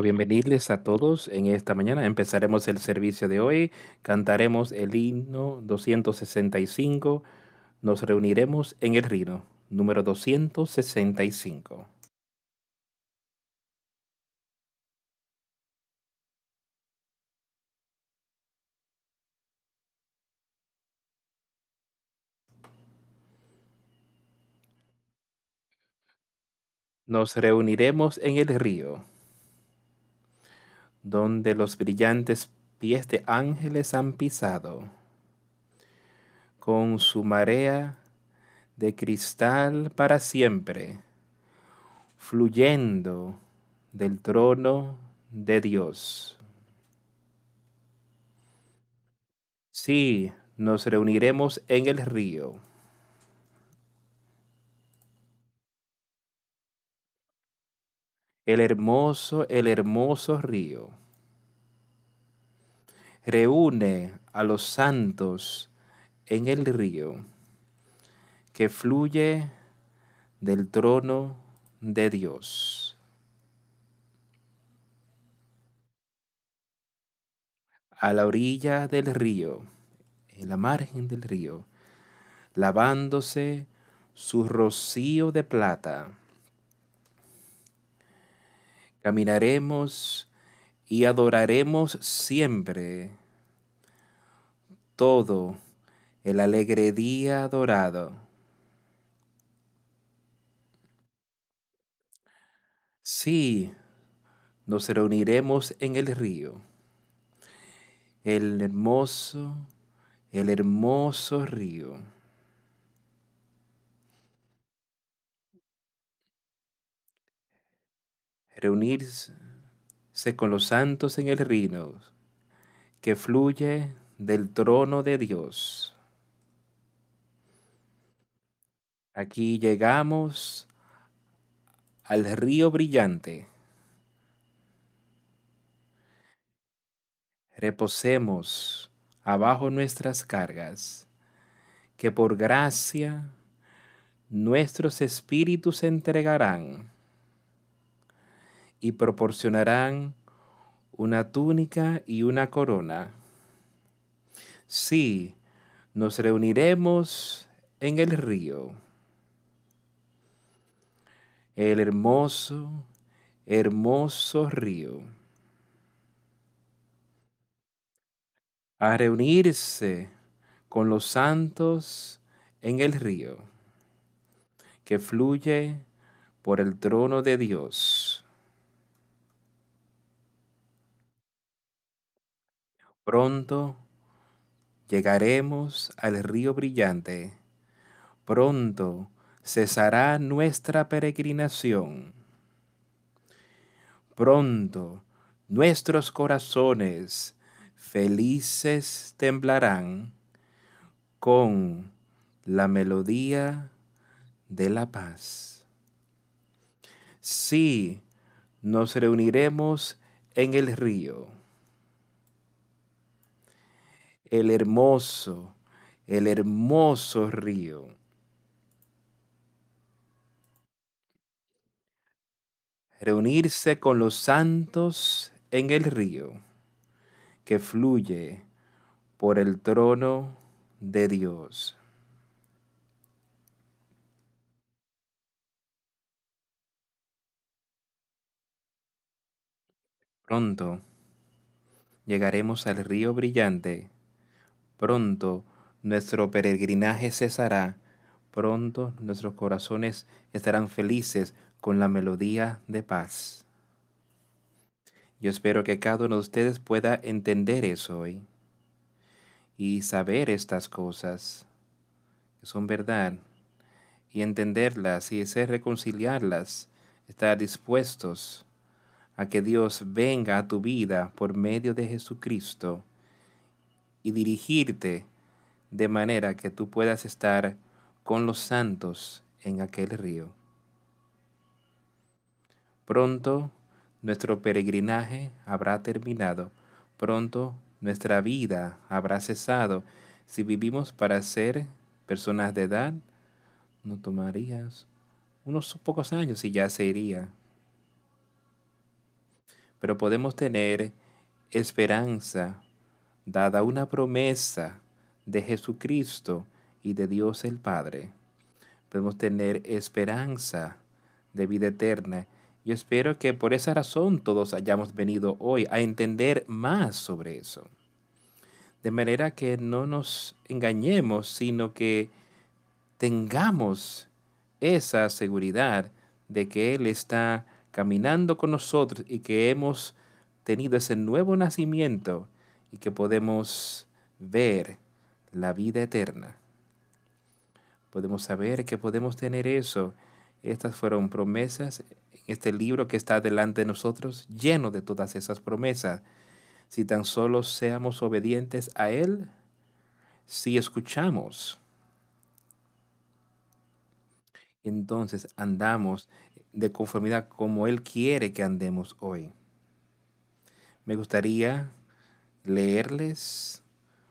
Bienvenidos a todos en esta mañana. Empezaremos el servicio de hoy. Cantaremos el himno 265. Nos reuniremos en el Rino, número 265. Nos reuniremos en el río, donde los brillantes pies de ángeles han pisado, con su marea de cristal para siempre, fluyendo del trono de Dios. Sí, nos reuniremos en el río. El hermoso, el hermoso río. Reúne a los santos en el río que fluye del trono de Dios. A la orilla del río, en la margen del río, lavándose su rocío de plata, caminaremos y adoraremos siempre todo el alegre día dorado. Sí, nos reuniremos en el río, el hermoso, el hermoso río. Reunirse con los santos en el río que fluye del trono de Dios. Aquí llegamos al río brillante. Reposemos abajo nuestras cargas, que por gracia nuestros espíritus se entregarán y proporcionarán una túnica y una corona. Sí, nos reuniremos en el río. El hermoso, hermoso río. A reunirse con los santos en el río que fluye por el trono de Dios. Pronto llegaremos al río brillante. Pronto cesará nuestra peregrinación. Pronto nuestros corazones felices temblarán con la melodía de la paz. Sí, nos reuniremos en el río el hermoso, el hermoso río. Reunirse con los santos en el río que fluye por el trono de Dios. Pronto llegaremos al río brillante Pronto nuestro peregrinaje cesará, pronto nuestros corazones estarán felices con la melodía de paz. Yo espero que cada uno de ustedes pueda entender eso hoy y saber estas cosas que son verdad y entenderlas y ser reconciliarlas, estar dispuestos a que Dios venga a tu vida por medio de Jesucristo y dirigirte de manera que tú puedas estar con los santos en aquel río. Pronto nuestro peregrinaje habrá terminado, pronto nuestra vida habrá cesado. Si vivimos para ser personas de edad, no tomarías unos pocos años y ya se iría. pero podemos tener esperanza dada una promesa de Jesucristo y de Dios el Padre. Podemos tener esperanza de vida eterna. Yo espero que por esa razón todos hayamos venido hoy a entender más sobre eso. De manera que no nos engañemos, sino que tengamos esa seguridad de que Él está caminando con nosotros y que hemos tenido ese nuevo nacimiento y que podemos ver la vida eterna. Podemos saber que podemos tener eso. Estas fueron promesas en este libro que está delante de nosotros, lleno de todas esas promesas. Si tan solo seamos obedientes a Él, si escuchamos entonces andamos de conformidad como Él quiere que andemos hoy. Me gustaría leerles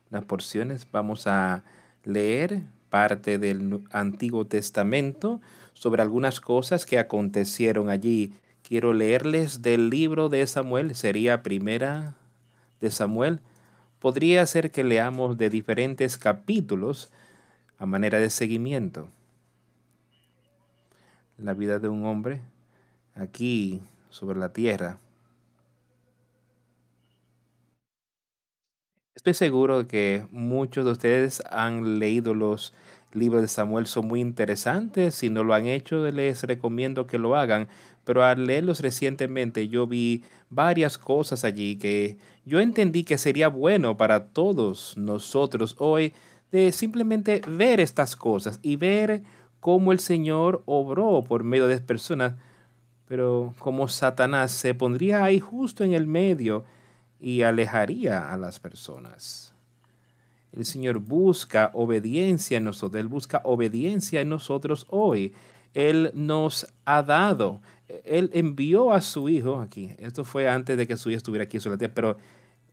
unas porciones. Vamos a leer parte del Antiguo Testamento sobre algunas cosas que acontecieron allí. Quiero leerles del libro de Samuel, sería primera de Samuel. Podría ser que leamos de diferentes capítulos a manera de seguimiento la vida de un hombre aquí sobre la tierra. Estoy seguro que muchos de ustedes han leído los libros de Samuel, son muy interesantes. Si no lo han hecho, les recomiendo que lo hagan. Pero al leerlos recientemente, yo vi varias cosas allí que yo entendí que sería bueno para todos nosotros hoy de simplemente ver estas cosas y ver cómo el Señor obró por medio de personas, pero como Satanás se pondría ahí justo en el medio y alejaría a las personas. El Señor busca obediencia en nosotros, Él busca obediencia en nosotros hoy. Él nos ha dado, Él envió a su Hijo aquí. Esto fue antes de que su Hijo estuviera aquí sobre la tierra, pero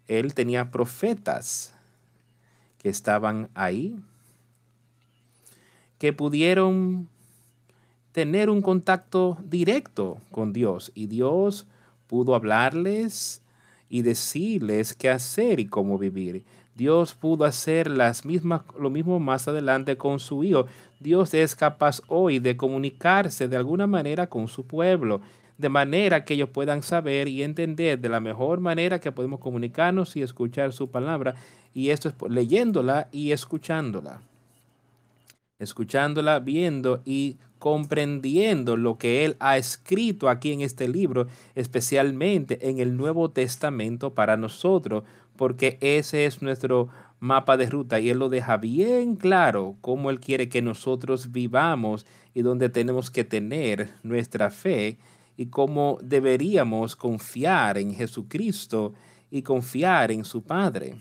Él tenía profetas que estaban ahí que pudieron tener un contacto directo con Dios y Dios pudo hablarles y decirles qué hacer y cómo vivir. Dios pudo hacer las mismas, lo mismo más adelante con su Hijo. Dios es capaz hoy de comunicarse de alguna manera con su pueblo, de manera que ellos puedan saber y entender de la mejor manera que podemos comunicarnos y escuchar su palabra. Y esto es leyéndola y escuchándola escuchándola, viendo y comprendiendo lo que Él ha escrito aquí en este libro, especialmente en el Nuevo Testamento para nosotros, porque ese es nuestro mapa de ruta y Él lo deja bien claro cómo Él quiere que nosotros vivamos y dónde tenemos que tener nuestra fe y cómo deberíamos confiar en Jesucristo y confiar en su Padre.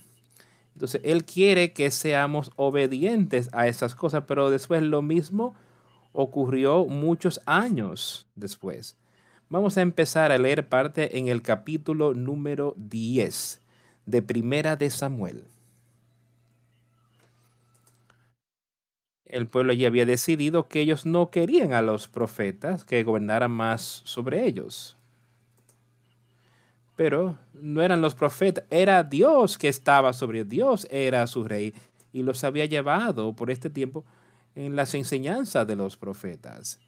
Entonces, Él quiere que seamos obedientes a esas cosas, pero después lo mismo ocurrió muchos años después. Vamos a empezar a leer parte en el capítulo número 10 de Primera de Samuel. El pueblo ya había decidido que ellos no querían a los profetas que gobernaran más sobre ellos pero no eran los profetas, era Dios que estaba sobre Dios, era su rey y los había llevado por este tiempo en las enseñanzas de los profetas.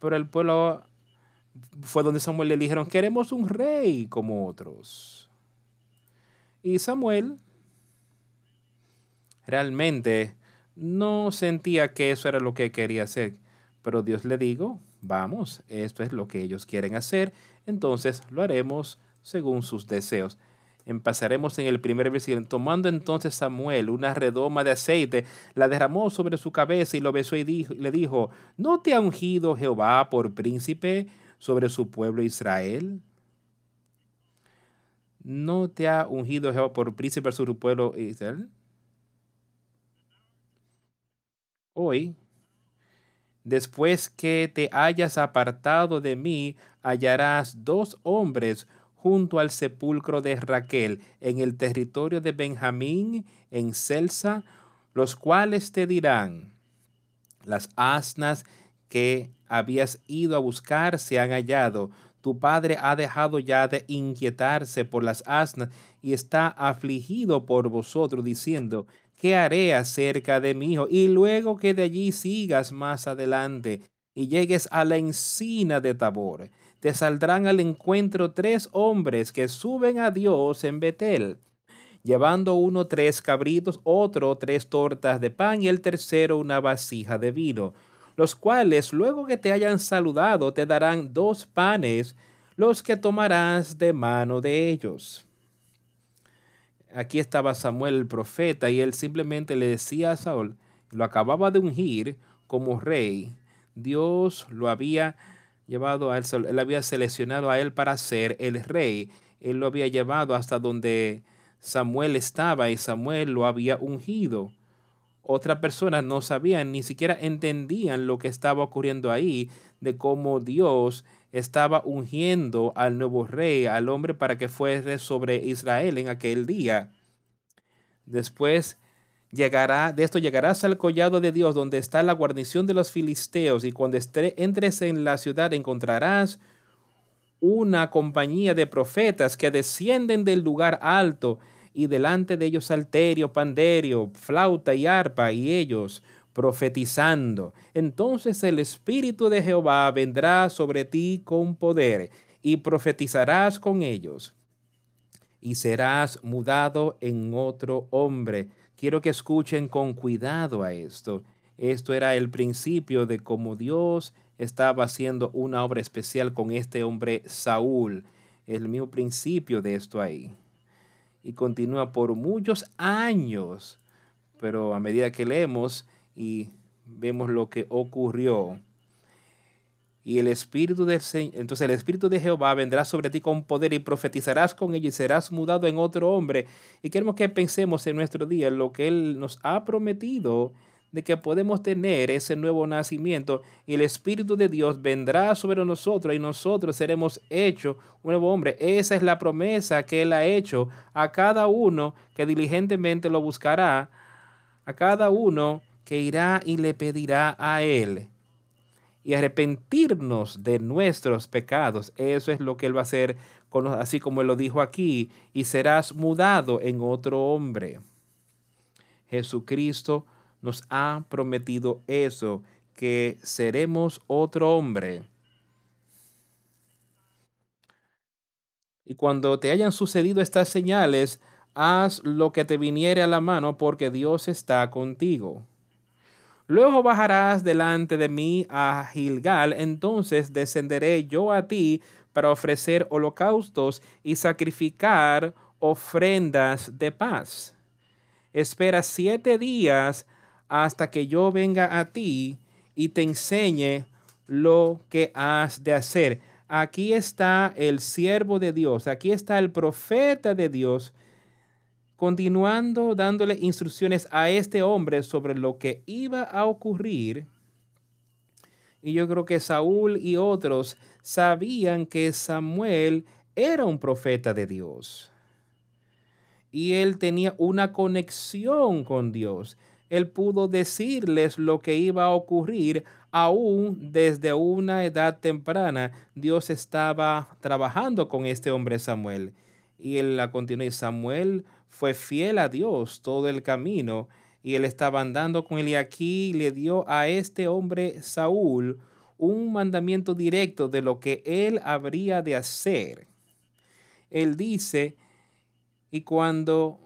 Pero el pueblo fue donde Samuel le dijeron, queremos un rey como otros. Y Samuel realmente no sentía que eso era lo que quería hacer, pero Dios le dijo, vamos, esto es lo que ellos quieren hacer, entonces lo haremos según sus deseos. Empezaremos en el primer versículo. Tomando entonces Samuel una redoma de aceite, la derramó sobre su cabeza y lo besó y le dijo, ¿no te ha ungido Jehová por príncipe sobre su pueblo Israel? ¿No te ha ungido Jehová por príncipe sobre su pueblo Israel? Hoy, después que te hayas apartado de mí, hallarás dos hombres junto al sepulcro de Raquel en el territorio de Benjamín, en Celsa, los cuales te dirán, las asnas que habías ido a buscar se han hallado, Tu padre ha dejado ya de inquietarse por las asnas y está afligido por vosotros, diciendo, ¿qué haré acerca de mi hijo? Y luego que de allí sigas más adelante y llegues a la encina de Tabor, te saldrán al encuentro tres hombres que suben a Dios en Betel, llevando uno tres cabritos, otro tres tortas de pan y el tercero una vasija de vino los cuales luego que te hayan saludado te darán dos panes, los que tomarás de mano de ellos. Aquí estaba Samuel el profeta y él simplemente le decía a Saúl, lo acababa de ungir como rey, Dios lo había llevado a él, él había seleccionado a él para ser el rey, él lo había llevado hasta donde Samuel estaba y Samuel lo había ungido otras personas no sabían, ni siquiera entendían lo que estaba ocurriendo ahí, de cómo Dios estaba ungiendo al nuevo rey, al hombre para que fuese sobre Israel en aquel día. Después llegará, de esto llegarás al collado de Dios, donde está la guarnición de los filisteos, y cuando entres en la ciudad encontrarás una compañía de profetas que descienden del lugar alto y delante de ellos salterio, panderio, flauta y arpa, y ellos profetizando. Entonces el Espíritu de Jehová vendrá sobre ti con poder, y profetizarás con ellos, y serás mudado en otro hombre. Quiero que escuchen con cuidado a esto. Esto era el principio de cómo Dios estaba haciendo una obra especial con este hombre Saúl. El mismo principio de esto ahí y continúa por muchos años. Pero a medida que leemos y vemos lo que ocurrió, y el Espíritu de entonces el Espíritu de Jehová vendrá sobre ti con poder y profetizarás con él y serás mudado en otro hombre. Y queremos que pensemos en nuestro día lo que Él nos ha prometido de que podemos tener ese nuevo nacimiento y el Espíritu de Dios vendrá sobre nosotros y nosotros seremos hechos un nuevo hombre. Esa es la promesa que Él ha hecho a cada uno que diligentemente lo buscará, a cada uno que irá y le pedirá a Él. Y arrepentirnos de nuestros pecados. Eso es lo que Él va a hacer, así como Él lo dijo aquí, y serás mudado en otro hombre. Jesucristo nos ha prometido eso, que seremos otro hombre. Y cuando te hayan sucedido estas señales, haz lo que te viniere a la mano, porque Dios está contigo. Luego bajarás delante de mí a Gilgal, entonces descenderé yo a ti para ofrecer holocaustos y sacrificar ofrendas de paz. Espera siete días hasta que yo venga a ti y te enseñe lo que has de hacer. Aquí está el siervo de Dios, aquí está el profeta de Dios, continuando dándole instrucciones a este hombre sobre lo que iba a ocurrir. Y yo creo que Saúl y otros sabían que Samuel era un profeta de Dios. Y él tenía una conexión con Dios él pudo decirles lo que iba a ocurrir aún desde una edad temprana. Dios estaba trabajando con este hombre Samuel. Y él la continuó. Samuel fue fiel a Dios todo el camino. Y él estaba andando con él. Y aquí le dio a este hombre Saúl un mandamiento directo de lo que él habría de hacer. Él dice, y cuando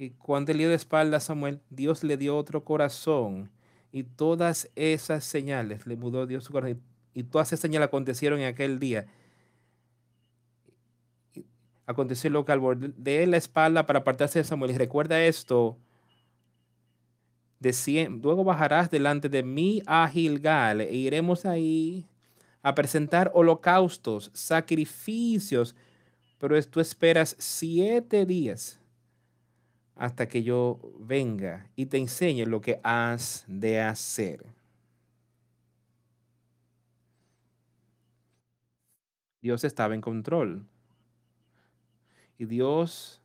y cuando le dio de espalda a Samuel, Dios le dio otro corazón. Y todas esas señales le mudó Dios su corazón. Y todas esas señales acontecieron en aquel día. Aconteció lo que al de la espalda para apartarse de Samuel. Y recuerda esto. De luego bajarás delante de mí a Gilgal e iremos ahí a presentar holocaustos, sacrificios. Pero tú esperas siete días hasta que yo venga y te enseñe lo que has de hacer. Dios estaba en control. Y Dios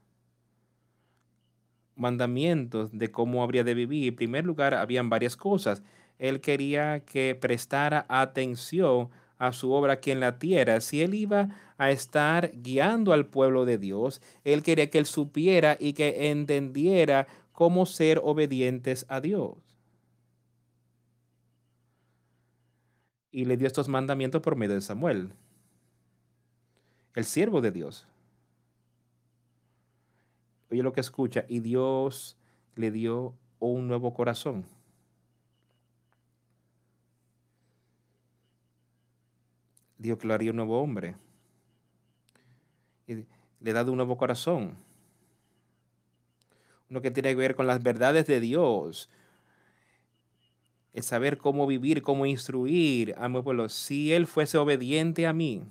mandamientos de cómo habría de vivir. En primer lugar, habían varias cosas. Él quería que prestara atención a su obra aquí en la tierra, si él iba a estar guiando al pueblo de Dios, él quería que él supiera y que entendiera cómo ser obedientes a Dios. Y le dio estos mandamientos por medio de Samuel, el siervo de Dios. Lo que escucha, y Dios le dio un nuevo corazón. Dios que lo haría un nuevo hombre. Y le dado un nuevo corazón. Uno que tiene que ver con las verdades de Dios. Es saber cómo vivir, cómo instruir a pueblo. Si Él fuese obediente a mí.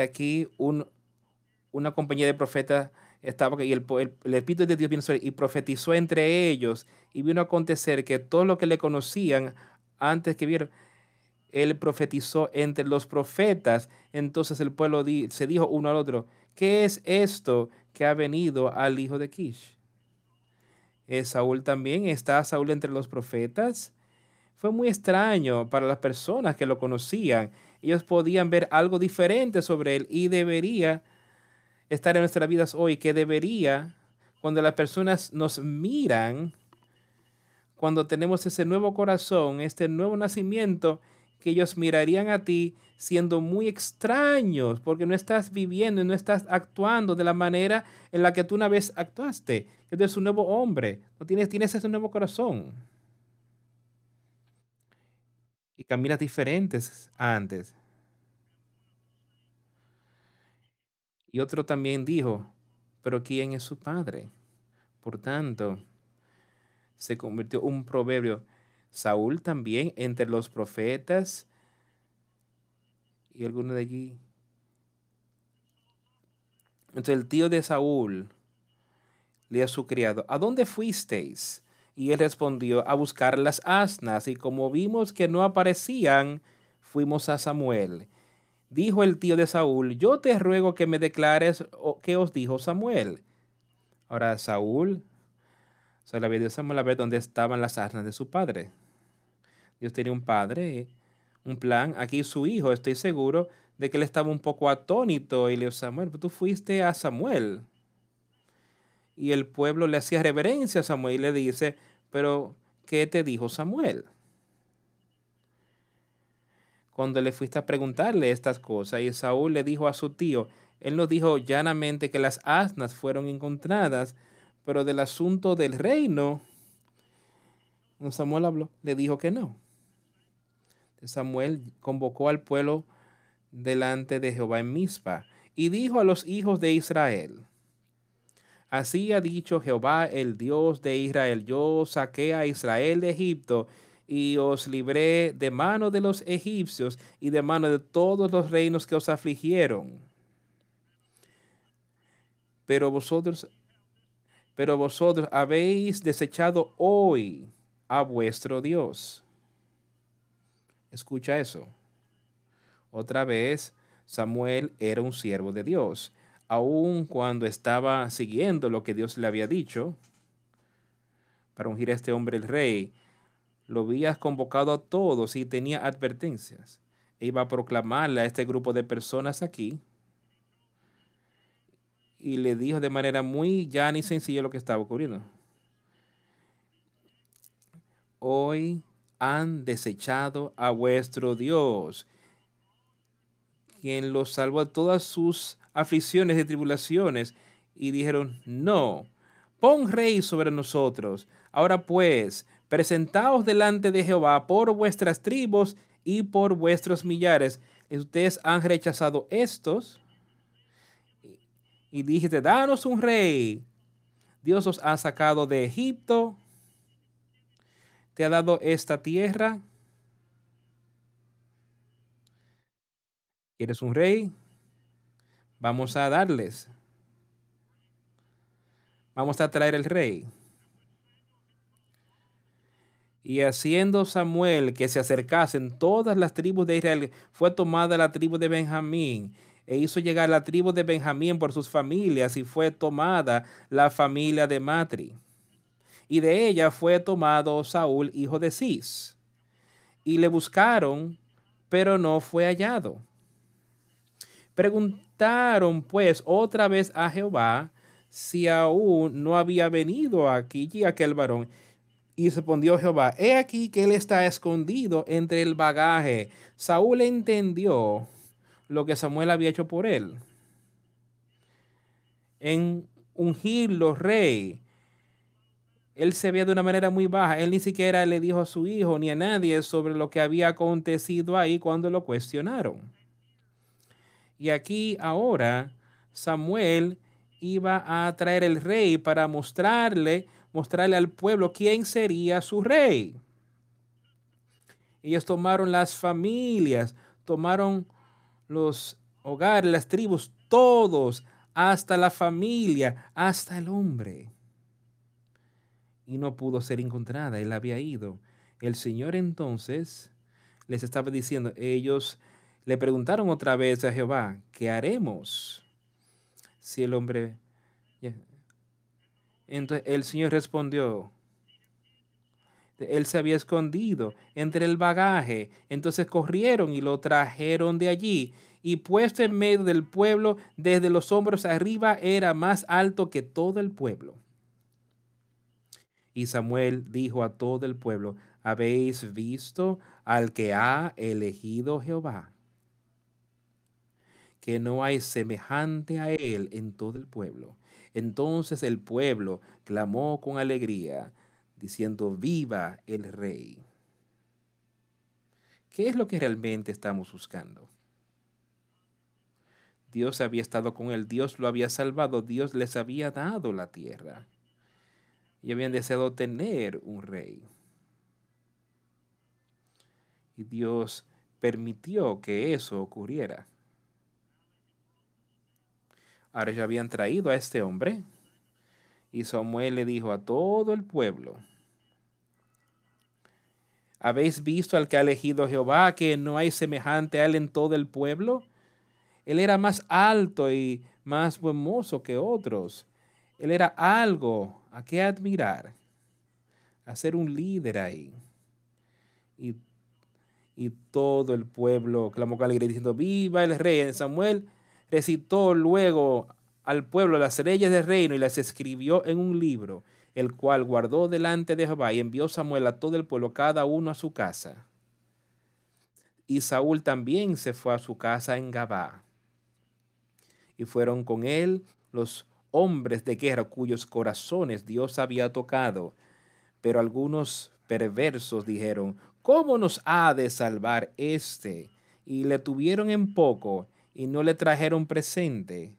Aquí un, una compañía de profetas estaba y el, el, Espíritu de Dios vino y profetizó entre ellos y vino a acontecer que todo lo que le conocían antes que vieron, él profetizó entre los profetas. Entonces el pueblo se dijo uno al otro, ¿qué es esto que ha venido al hijo de Kish? ¿Es Saúl también? ¿Está Saúl entre los profetas? Fue muy extraño para las personas que lo conocían. Ellos podían ver algo diferente sobre él y debería estar en nuestras vidas hoy, que debería, cuando las personas nos miran, cuando tenemos ese nuevo corazón, este nuevo nacimiento, que ellos mirarían a ti siendo muy extraños, porque no estás viviendo y no estás actuando de la manera en la que tú una vez actuaste. Eres un nuevo hombre, tienes, tienes ese nuevo corazón. Y caminas diferentes antes. Y otro también dijo, pero ¿quién es su padre? Por tanto, se convirtió un proverbio. Saúl también entre los profetas y alguno de allí. Entonces el tío de Saúl le a su criado, ¿a dónde fuisteis? Y él respondió, a buscar las asnas. Y como vimos que no aparecían, fuimos a Samuel. Dijo el tío de Saúl, yo te ruego que me declares qué os dijo Samuel. Ahora Saúl sea, la Dios Samuel a ver dónde estaban las armas de su padre. Dios tenía un padre, un plan. Aquí su hijo, estoy seguro de que él estaba un poco atónito y le dijo, Samuel, tú fuiste a Samuel. Y el pueblo le hacía reverencia a Samuel y le dice, pero ¿qué te dijo Samuel? Cuando le fuiste a preguntarle estas cosas y Saúl le dijo a su tío, él nos dijo llanamente que las asnas fueron encontradas pero del asunto del reino, Samuel habló, le dijo que no. Samuel convocó al pueblo delante de Jehová en Mizpa y dijo a los hijos de Israel, Así ha dicho Jehová, el Dios de Israel, yo saqué a Israel de Egipto y os libré de mano de los egipcios y de mano de todos los reinos que os afligieron. Pero vosotros pero vosotros habéis desechado hoy a vuestro Dios. Escucha eso. Otra vez, Samuel era un siervo de Dios, aun cuando estaba siguiendo lo que Dios le había dicho para ungir a este hombre el rey. Lo había convocado a todos y tenía advertencias. Iba a proclamarle a este grupo de personas aquí y le dijo de manera muy llana y sencilla lo que estaba ocurriendo. Hoy han desechado a vuestro Dios, quien los salvó de todas sus aflicciones y tribulaciones, y dijeron, no, pon rey sobre nosotros. Ahora pues, presentaos delante de Jehová por vuestras tribus y por vuestros millares. Ustedes han rechazado estos y dijiste, danos un rey. Dios os ha sacado de Egipto, te ha dado esta tierra. ¿Quieres un rey? Vamos a darles. Vamos a traer el rey. Y haciendo Samuel que se acercasen todas las tribus de Israel, fue tomada la tribu de Benjamín e hizo llegar la tribu de Benjamín por sus familias y fue tomada la familia de Matri. Y de ella fue tomado Saúl, hijo de Cis. y le buscaron, pero no fue hallado. Preguntaron pues otra vez a Jehová si aún no había venido aquí aquel varón. Y respondió Jehová, he aquí que él está escondido entre el bagaje. Saúl entendió lo que Samuel había hecho por él. En ungirlo rey, él se veía de una manera muy baja. Él ni siquiera le dijo a su hijo ni a nadie sobre lo que había acontecido ahí cuando lo cuestionaron. Y aquí ahora Samuel iba a traer el rey para mostrarle, mostrarle al pueblo quién sería su rey. Ellos tomaron las familias, tomaron los hogares, las tribus, todos, hasta la familia, hasta el hombre. Y no pudo ser encontrada, él había ido. El Señor entonces les estaba diciendo, ellos le preguntaron otra vez a Jehová, ¿qué haremos? Si el hombre... Entonces el Señor respondió, él se había escondido entre el bagaje. Entonces corrieron y lo trajeron de allí. Y puesto en medio del pueblo, desde los hombros arriba, era más alto que todo el pueblo. Y Samuel dijo a todo el pueblo, ¿habéis visto al que ha elegido Jehová? Que no hay semejante a él en todo el pueblo. Entonces el pueblo clamó con alegría, diciendo, viva el rey. ¿Qué es lo que realmente estamos buscando? Dios había estado con él, Dios lo había salvado, Dios les había dado la tierra. Y habían deseado tener un rey. Y Dios permitió que eso ocurriera. Ahora ya habían traído a este hombre. Y Samuel le dijo a todo el pueblo, ¿habéis visto al que ha elegido Jehová, que no hay semejante a él en todo el pueblo? Él era más alto y más hermoso que otros. Él era algo a qué admirar, a ser un líder ahí. Y, y todo el pueblo clamó con alegría diciendo, viva el rey. Samuel recitó luego al pueblo las leyes del reino y las escribió en un libro, el cual guardó delante de Jehová y envió Samuel a todo el pueblo, cada uno a su casa. Y Saúl también se fue a su casa en Gabá. Y fueron con él los hombres de guerra cuyos corazones Dios había tocado. Pero algunos perversos dijeron, ¿cómo nos ha de salvar este? Y le tuvieron en poco y no le trajeron presente,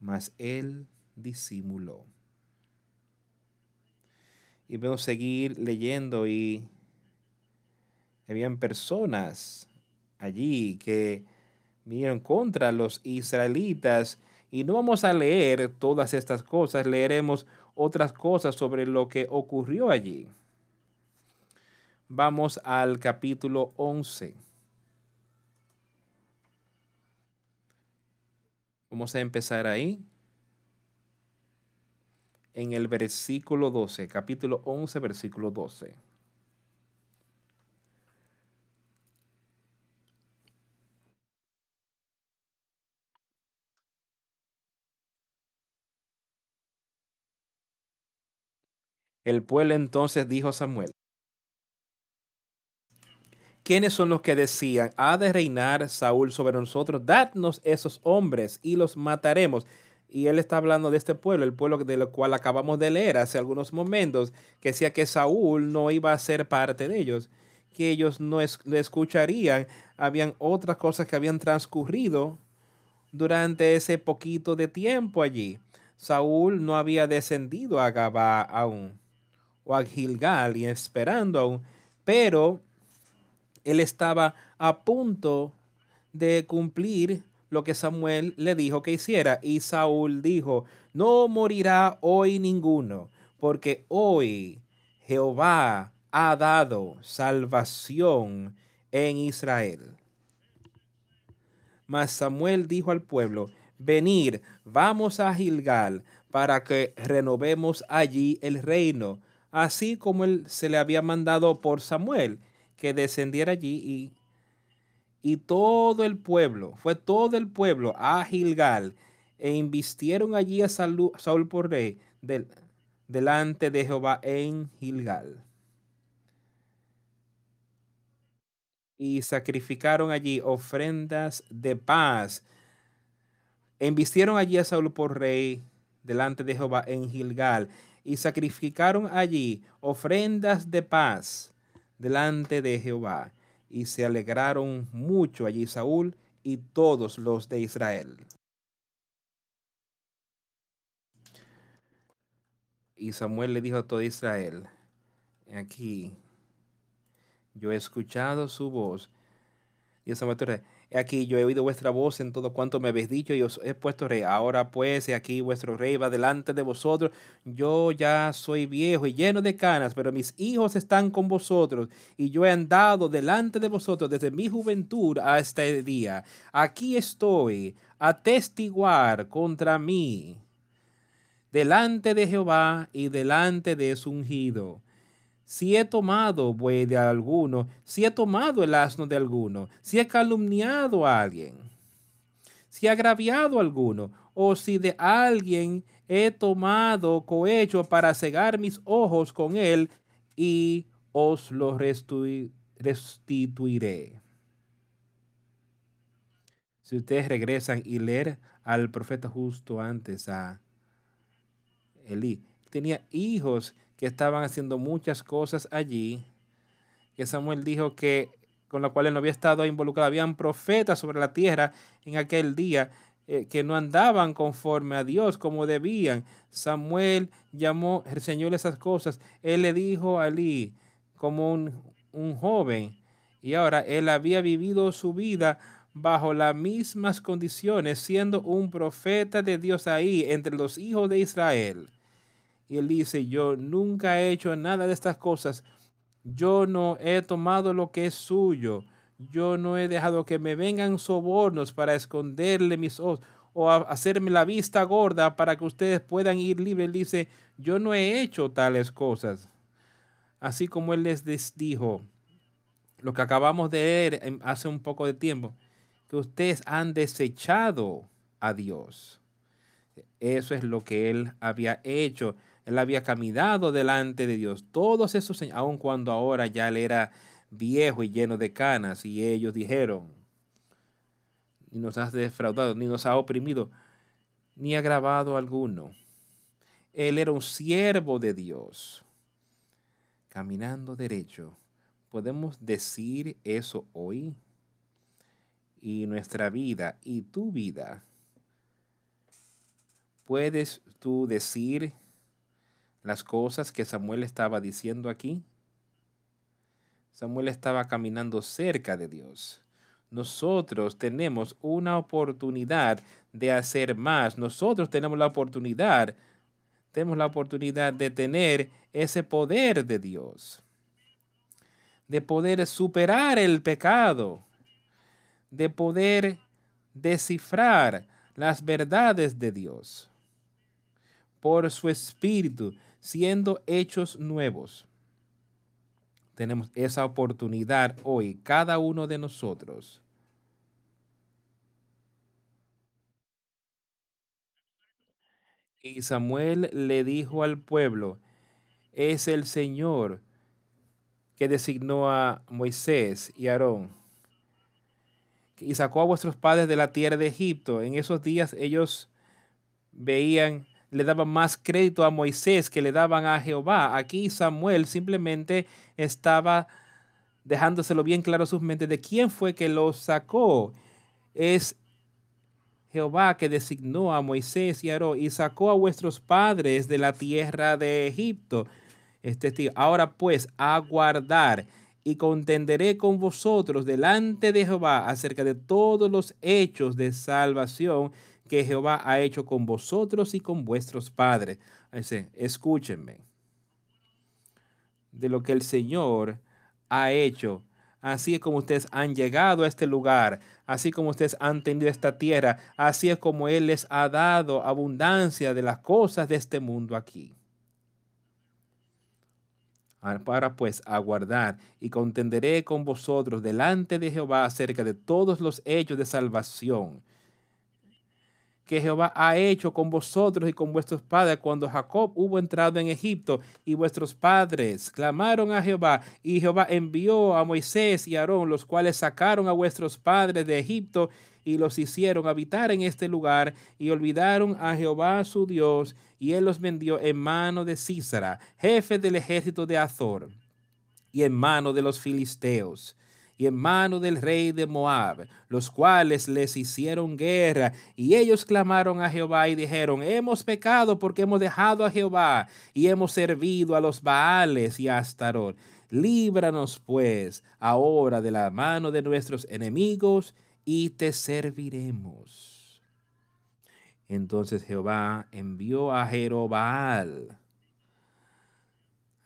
mas él disimuló. Y veo seguir leyendo y habían personas allí que vinieron contra los israelitas y no vamos a leer todas estas cosas, leeremos otras cosas sobre lo que ocurrió allí. Vamos al capítulo 11. Vamos a empezar ahí. En el versículo 12, capítulo 11, versículo 12. El pueblo entonces dijo a Samuel, ¿Quiénes son los que decían, ha de reinar Saúl sobre nosotros? Dadnos esos hombres y los mataremos. Y él está hablando de este pueblo, el pueblo del cual acabamos de leer hace algunos momentos, que decía que Saúl no iba a ser parte de ellos, que ellos no le escucharían. Habían otras cosas que habían transcurrido durante ese poquito de tiempo allí. Saúl no había descendido a Gabá aún, o a Gilgal y esperando aún, pero él estaba a punto de cumplir lo que Samuel le dijo que hiciera. Y Saúl dijo, no morirá hoy ninguno, porque hoy Jehová ha dado salvación en Israel. Mas Samuel dijo al pueblo, venir, vamos a Gilgal para que renovemos allí el reino, así como él se le había mandado por Samuel que descendiera allí y, y todo el pueblo, fue todo el pueblo a Gilgal e invistieron allí a Saúl, por rey delante de Jehová en Gilgal. Y sacrificaron allí ofrendas de paz. E allí a Saúl por rey delante de Jehová en Gilgal y sacrificaron allí ofrendas de paz delante de Jehová. Y se alegraron mucho allí Saúl y todos los de Israel. Y Samuel le dijo a todo Israel, aquí, yo he escuchado su voz. Y Samuel aquí yo he oído vuestra voz en todo cuanto me habéis dicho y os he puesto rey. Ahora pues, aquí vuestro rey va delante de vosotros. Yo ya soy viejo y lleno de canas, pero mis hijos están con vosotros y yo he andado delante de vosotros desde mi juventud hasta este día. Aquí estoy a testiguar contra mí delante de Jehová y delante de su ungido si he tomado buey de alguno, si he tomado el asno de alguno, si he calumniado a alguien, si he agraviado a alguno, o si de alguien he tomado cohecho para cegar mis ojos con él, y os lo restituiré. Si ustedes regresan y leer al profeta justo antes a Elí, tenía hijos estaban haciendo muchas cosas allí, que Samuel dijo que con la cual él no había estado involucrado, habían profetas sobre la tierra en aquel día eh, que no andaban conforme a Dios como debían. Samuel llamó, el Señor esas cosas. Él le dijo a como un, un joven y ahora él había vivido su vida bajo las mismas condiciones, siendo un profeta de Dios ahí entre los hijos de Israel. Y él dice, yo nunca he hecho nada de estas cosas. Yo no he tomado lo que es suyo. Yo no he dejado que me vengan sobornos para esconderle mis ojos o hacerme la vista gorda para que ustedes puedan ir libres. Él dice, yo no he hecho tales cosas. Así como él les dijo, lo que acabamos de leer hace un poco de tiempo, que ustedes han desechado a Dios. Eso es lo que él había hecho. Él había caminado delante de Dios. Todos esos, aun cuando ahora ya él era viejo y lleno de canas, y ellos dijeron, ni nos has defraudado, ni nos ha oprimido, ni agravado alguno. Él era un siervo de Dios, caminando derecho. ¿Podemos decir eso hoy? Y nuestra vida y tu vida. ¿Puedes tú decir las cosas que Samuel estaba diciendo aquí? Samuel estaba caminando cerca de Dios. Nosotros tenemos una oportunidad de hacer más. Nosotros tenemos la oportunidad, tenemos la oportunidad de tener ese poder de Dios, de poder superar el pecado, de poder descifrar las verdades de Dios por su espíritu, siendo hechos nuevos. Tenemos esa oportunidad hoy, cada uno de nosotros. Y Samuel le dijo al pueblo, es el Señor que designó a Moisés y Aarón y sacó a vuestros padres de la tierra de Egipto. En esos días ellos veían le daban más crédito a Moisés que le daban a Jehová. Aquí Samuel simplemente estaba dejándoselo bien claro a sus mentes de quién fue que los sacó. Es Jehová que designó a Moisés y Aarón y sacó a vuestros padres de la tierra de Egipto. Este tío. Ahora pues, aguardar y contenderé con vosotros delante de Jehová acerca de todos los hechos de salvación que Jehová ha hecho con vosotros y con vuestros padres. Escúchenme de lo que el Señor ha hecho. Así es como ustedes han llegado a este lugar, así como ustedes han tenido esta tierra, así es como Él les ha dado abundancia de las cosas de este mundo aquí. Para pues aguardar y contenderé con vosotros delante de Jehová acerca de todos los hechos de salvación que Jehová ha hecho con vosotros y con vuestros padres cuando Jacob hubo entrado en Egipto y vuestros padres clamaron a Jehová y Jehová envió a Moisés y Aarón, los cuales sacaron a vuestros padres de Egipto y los hicieron habitar en este lugar y olvidaron a Jehová su Dios y él los vendió en mano de Císara, jefe del ejército de Azor y en mano de los filisteos y en mano del rey de Moab, los cuales les hicieron guerra. Y ellos clamaron a Jehová y dijeron, hemos pecado porque hemos dejado a Jehová y hemos servido a los Baales y a Astarot. Líbranos pues ahora de la mano de nuestros enemigos y te serviremos. Entonces Jehová envió a Jerobaal,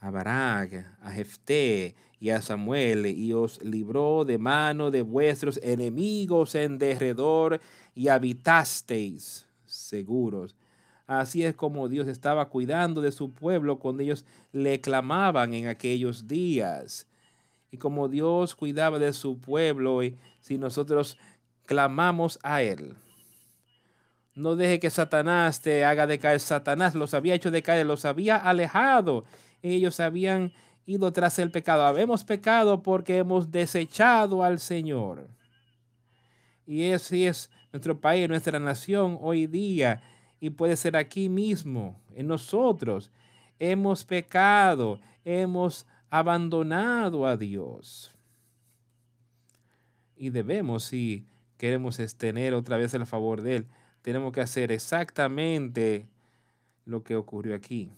a Barak, a Jefté y a Samuel, y os libró de mano de vuestros enemigos en derredor, y habitasteis seguros. Así es como Dios estaba cuidando de su pueblo cuando ellos le clamaban en aquellos días. Y como Dios cuidaba de su pueblo, y si nosotros clamamos a Él, no deje que Satanás te haga decaer. Satanás los había hecho decaer, los había alejado. Ellos habían ido tras el pecado. Habemos pecado porque hemos desechado al Señor. Y ese es nuestro país, nuestra nación hoy día. Y puede ser aquí mismo, en nosotros. Hemos pecado, hemos abandonado a Dios. Y debemos, si queremos tener otra vez el favor de Él, tenemos que hacer exactamente lo que ocurrió aquí.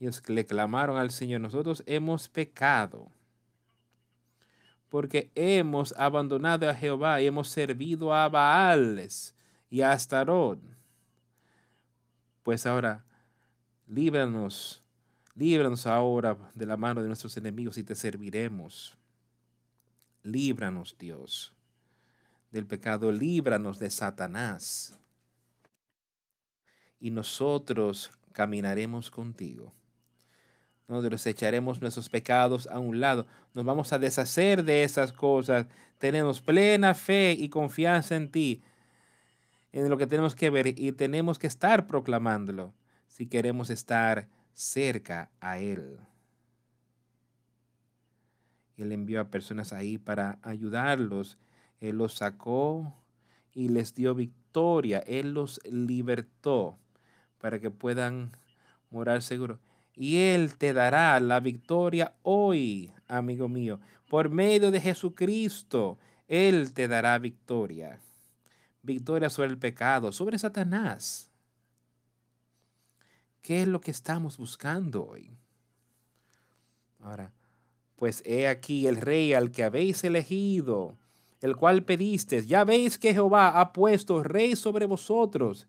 Ellos le clamaron al Señor, nosotros hemos pecado porque hemos abandonado a Jehová y hemos servido a Baales y a Astarot. Pues ahora, líbranos, líbranos ahora de la mano de nuestros enemigos y te serviremos. Líbranos, Dios, del pecado, líbranos de Satanás. Y nosotros caminaremos contigo nosotros echaremos nuestros pecados a un lado. Nos vamos a deshacer de esas cosas. Tenemos plena fe y confianza en ti, en lo que tenemos que ver y tenemos que estar proclamándolo si queremos estar cerca a Él. Él envió a personas ahí para ayudarlos. Él los sacó y les dio victoria. Él los libertó para que puedan morar seguros y Él te dará la victoria hoy, amigo mío. Por medio de Jesucristo, Él te dará victoria. Victoria sobre el pecado, sobre Satanás. ¿Qué es lo que estamos buscando hoy? Ahora, pues he aquí el rey al que habéis elegido, el cual pedisteis. Ya veis que Jehová ha puesto rey sobre vosotros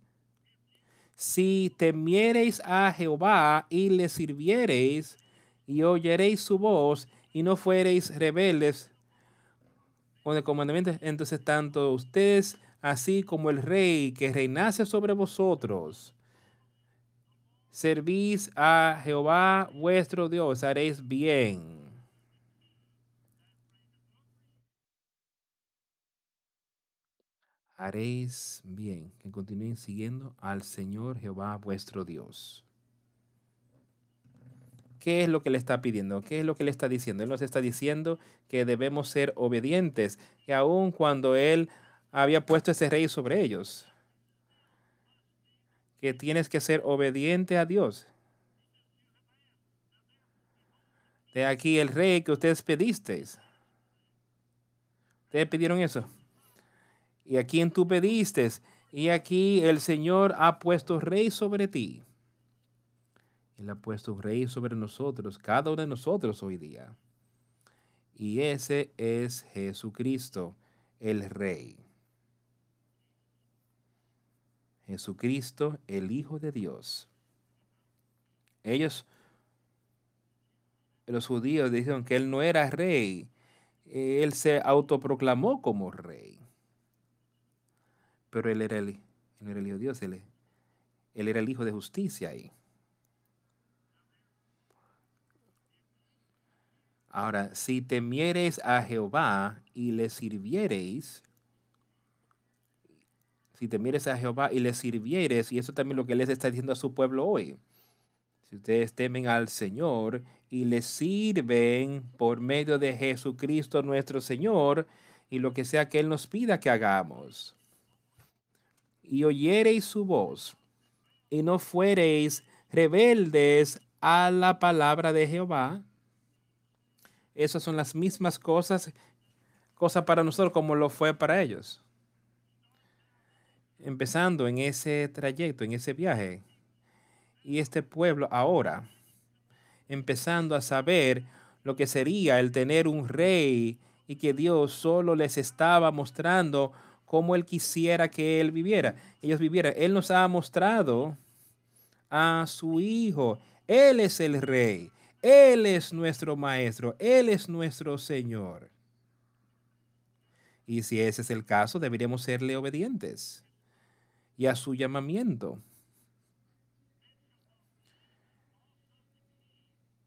si temiereis a Jehová y le sirviereis y oyereis su voz y no fuereis rebeldes con el comandamiento, entonces tanto ustedes así como el rey que reinase sobre vosotros, servís a Jehová vuestro Dios, haréis bien haréis bien, que continúen siguiendo al Señor Jehová vuestro Dios. ¿Qué es lo que le está pidiendo? ¿Qué es lo que le está diciendo? Él nos está diciendo que debemos ser obedientes, que aun cuando Él había puesto ese rey sobre ellos, que tienes que ser obediente a Dios. De aquí el rey que ustedes pedisteis. Ustedes pidieron eso y a quien tú pediste, y aquí el Señor ha puesto rey sobre ti. Él ha puesto rey sobre nosotros, cada uno de nosotros hoy día. Y ese es Jesucristo, el Rey. Jesucristo, el Hijo de Dios. Ellos, los judíos, dijeron que Él no era rey. Él se autoproclamó como rey pero él era el, era el hijo de Dios, él, él era el hijo de justicia ahí. Ahora, si temiereis a Jehová y le sirviereis, si temieres a Jehová y le sirvieres, y eso también lo que les está diciendo a su pueblo hoy. Si ustedes temen al Señor y le sirven por medio de Jesucristo nuestro Señor y lo que sea que Él nos pida que hagamos, y oyereis su voz y no fuereis rebeldes a la palabra de Jehová, esas son las mismas cosas, cosas para nosotros como lo fue para ellos empezando en ese trayecto, en ese viaje. Y este pueblo ahora, empezando a saber lo que sería el tener un rey y que Dios solo les estaba mostrando cómo Él quisiera que Él viviera. Ellos vivieran. Él nos ha mostrado a su Hijo. Él es el rey. Él es nuestro maestro. Él es nuestro Señor. Y si ese es el caso, deberíamos serle obedientes y a su llamamiento.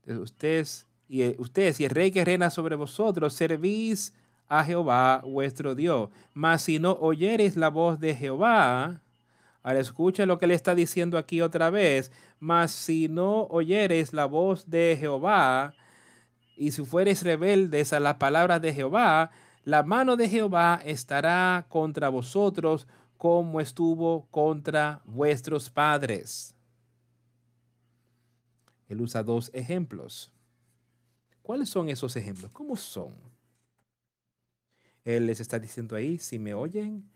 Ustedes y, ustedes y el rey que reina sobre vosotros, servís a Jehová vuestro Dios. Mas si no oyereis la voz de Jehová, ahora escucha lo que le está diciendo aquí otra vez. Mas si no oyereis la voz de Jehová, y si fuereis rebeldes a las palabras de Jehová, la mano de Jehová estará contra vosotros como estuvo contra vuestros padres. Él usa dos ejemplos. ¿Cuáles son esos ejemplos? ¿Cómo son? Él les está diciendo ahí, si me oyen,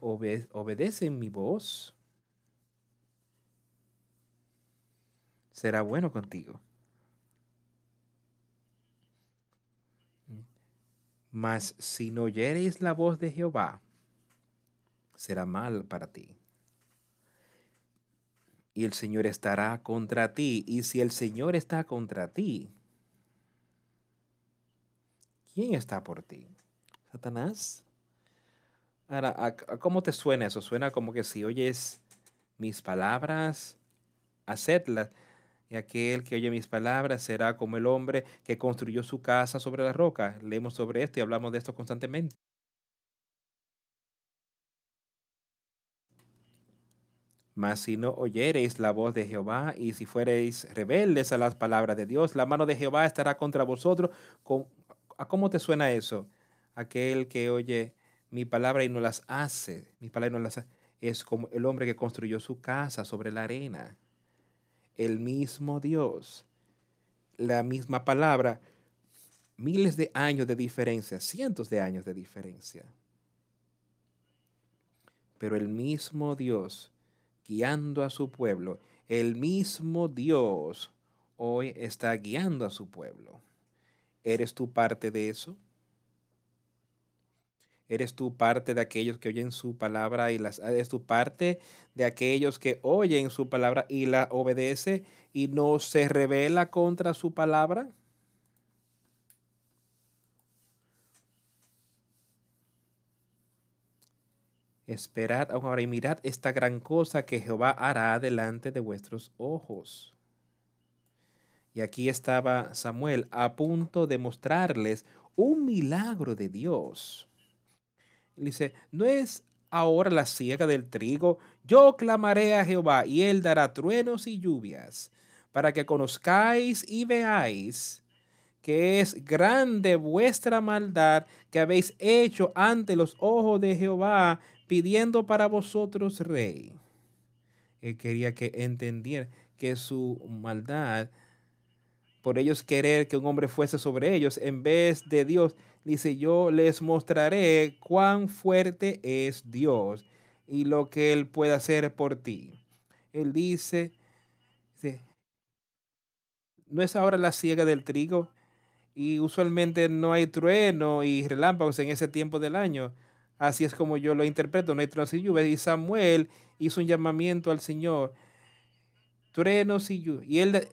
obedecen mi voz, será bueno contigo. Mas si no oyereis la voz de Jehová, será mal para ti. Y el Señor estará contra ti. Y si el Señor está contra ti, ¿quién está por ti? ¿Satanás? Ahora, ¿cómo te suena eso? Suena como que si oyes mis palabras, hacedlas. Y aquel que oye mis palabras será como el hombre que construyó su casa sobre la roca. Leemos sobre esto y hablamos de esto constantemente. Mas si no oyereis la voz de Jehová y si fuereis rebeldes a las palabras de Dios, la mano de Jehová estará contra vosotros. ¿A cómo te suena eso? Aquel que oye mi palabra y no las hace, mi palabra y no las hace, es como el hombre que construyó su casa sobre la arena. El mismo Dios, la misma palabra, miles de años de diferencia, cientos de años de diferencia. Pero el mismo Dios guiando a su pueblo. El mismo Dios hoy está guiando a su pueblo. ¿Eres tú parte de eso? ¿Eres tú parte de aquellos que oyen su palabra y las eres tú parte de aquellos que oyen su palabra y la obedece y no se revela contra su palabra? Esperad ahora y mirad esta gran cosa que Jehová hará delante de vuestros ojos. Y aquí estaba Samuel a punto de mostrarles un milagro de Dios. Dice, no es ahora la siega del trigo, yo clamaré a Jehová y él dará truenos y lluvias, para que conozcáis y veáis que es grande vuestra maldad que habéis hecho ante los ojos de Jehová pidiendo para vosotros rey. Él quería que entendiera que su maldad, por ellos querer que un hombre fuese sobre ellos, en vez de Dios, dice, yo les mostraré cuán fuerte es Dios y lo que Él puede hacer por ti. Él dice, no es ahora la siega del trigo y usualmente no hay trueno y relámpagos en ese tiempo del año. Así es como yo lo interpreto, no hay truenos y lluvias. Y Samuel hizo un llamamiento al Señor. Truenos y lluvias. Y, él,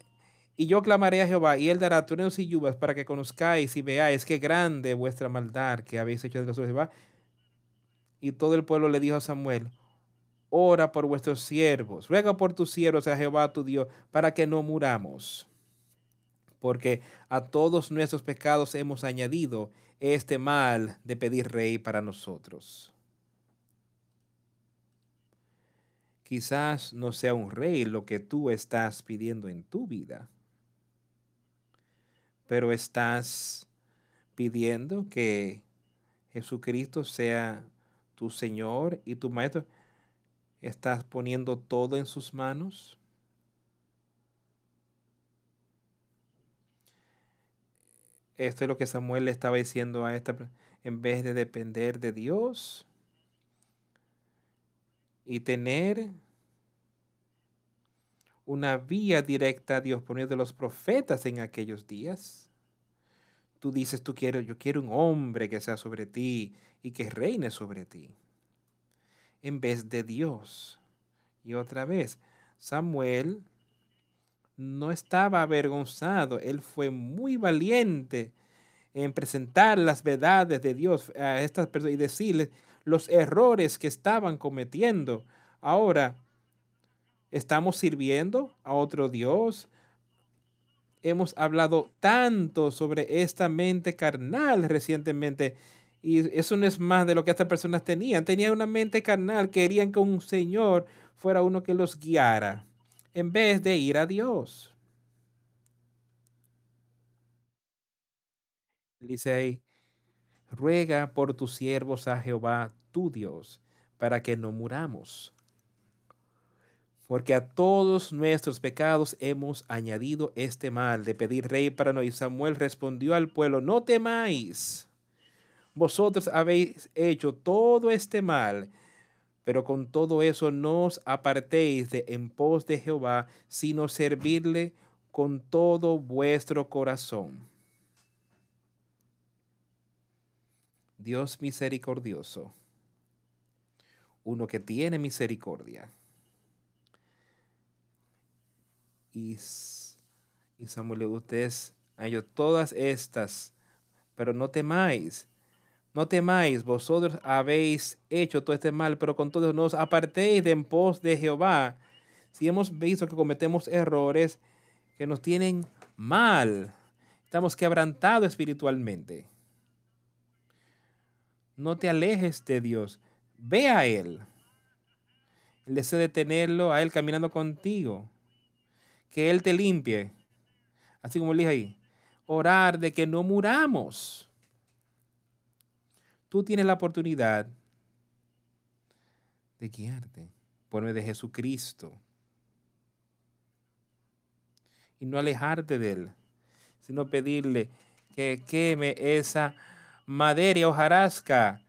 y yo clamaré a Jehová, y él dará truenos y lluvias para que conozcáis y veáis qué grande vuestra maldad que habéis hecho de los Jehová. Y todo el pueblo le dijo a Samuel, ora por vuestros siervos, ruega por tus siervos a Jehová tu Dios, para que no muramos. porque a todos nuestros pecados hemos añadido este mal de pedir rey para nosotros. Quizás no sea un rey lo que tú estás pidiendo en tu vida, pero estás pidiendo que Jesucristo sea tu Señor y tu Maestro. ¿Estás poniendo todo en sus manos? Esto es lo que Samuel le estaba diciendo a esta, en vez de depender de Dios y tener una vía directa a Dios por de los profetas en aquellos días. Tú dices, tú quieres, yo quiero un hombre que sea sobre ti y que reine sobre ti, en vez de Dios. Y otra vez, Samuel no estaba avergonzado, él fue muy valiente en presentar las verdades de Dios a estas personas y decirles los errores que estaban cometiendo. Ahora, ¿estamos sirviendo a otro Dios? Hemos hablado tanto sobre esta mente carnal recientemente y eso no es más de lo que estas personas tenían. Tenían una mente carnal, querían que un Señor fuera uno que los guiara en vez de ir a Dios. Dice ahí, ruega por tus siervos a Jehová tu Dios, para que no muramos. Porque a todos nuestros pecados hemos añadido este mal de pedir rey para no. Y Samuel respondió al pueblo, no temáis. Vosotros habéis hecho todo este mal pero con todo eso no os apartéis de en pos de Jehová, sino servirle con todo vuestro corazón. Dios misericordioso, uno que tiene misericordia. Y, y Samuel, ustedes han todas estas, pero no temáis, no temáis, vosotros habéis hecho todo este mal, pero con todo no os apartéis de en pos de Jehová. Si hemos visto que cometemos errores que nos tienen mal, estamos quebrantados espiritualmente. No te alejes de Dios, ve a Él. El deseo de tenerlo a Él caminando contigo, que Él te limpie. Así como le dije ahí, orar de que no muramos tú tienes la oportunidad de guiarte por medio de Jesucristo y no alejarte de Él, sino pedirle que queme esa madera y hojarasca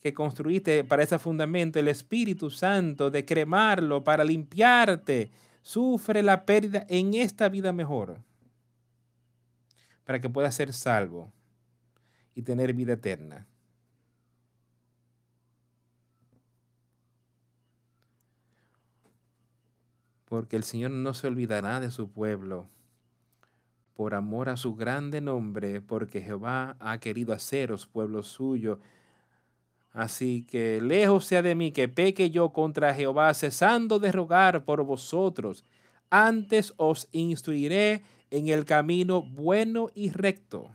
que construiste para ese fundamento, el Espíritu Santo, de cremarlo para limpiarte. Sufre la pérdida en esta vida mejor para que puedas ser salvo y tener vida eterna. Porque el Señor no se olvidará de su pueblo por amor a su grande nombre, porque Jehová ha querido haceros pueblo suyo. Así que lejos sea de mí que peque yo contra Jehová, cesando de rogar por vosotros. Antes os instruiré en el camino bueno y recto.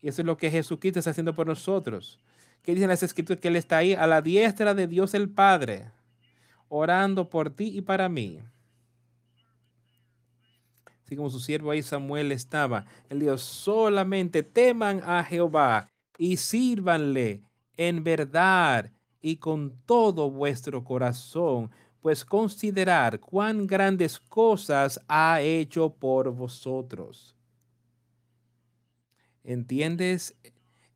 Y eso es lo que Jesucristo está haciendo por nosotros. ¿Qué dicen las escrituras? Que Él está ahí a la diestra de Dios el Padre, orando por ti y para mí. Así como su siervo ahí Samuel estaba. Él dijo, solamente teman a Jehová y sírvanle en verdad y con todo vuestro corazón, pues considerar cuán grandes cosas ha hecho por vosotros. ¿Entiendes?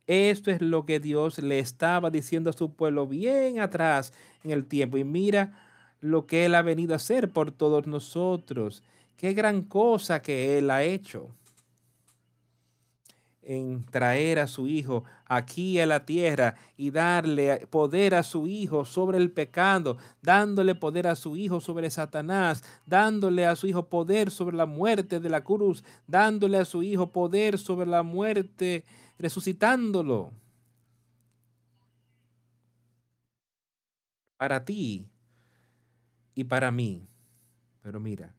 Esto es lo que Dios le estaba diciendo a su pueblo bien atrás en el tiempo. Y mira lo que Él ha venido a hacer por todos nosotros. Qué gran cosa que Él ha hecho en traer a su Hijo aquí a la tierra y darle poder a su Hijo sobre el pecado, dándole poder a su Hijo sobre Satanás, dándole a su Hijo poder sobre la muerte de la cruz, dándole a su Hijo poder sobre la muerte, resucitándolo. Para ti y para mí. Pero mira,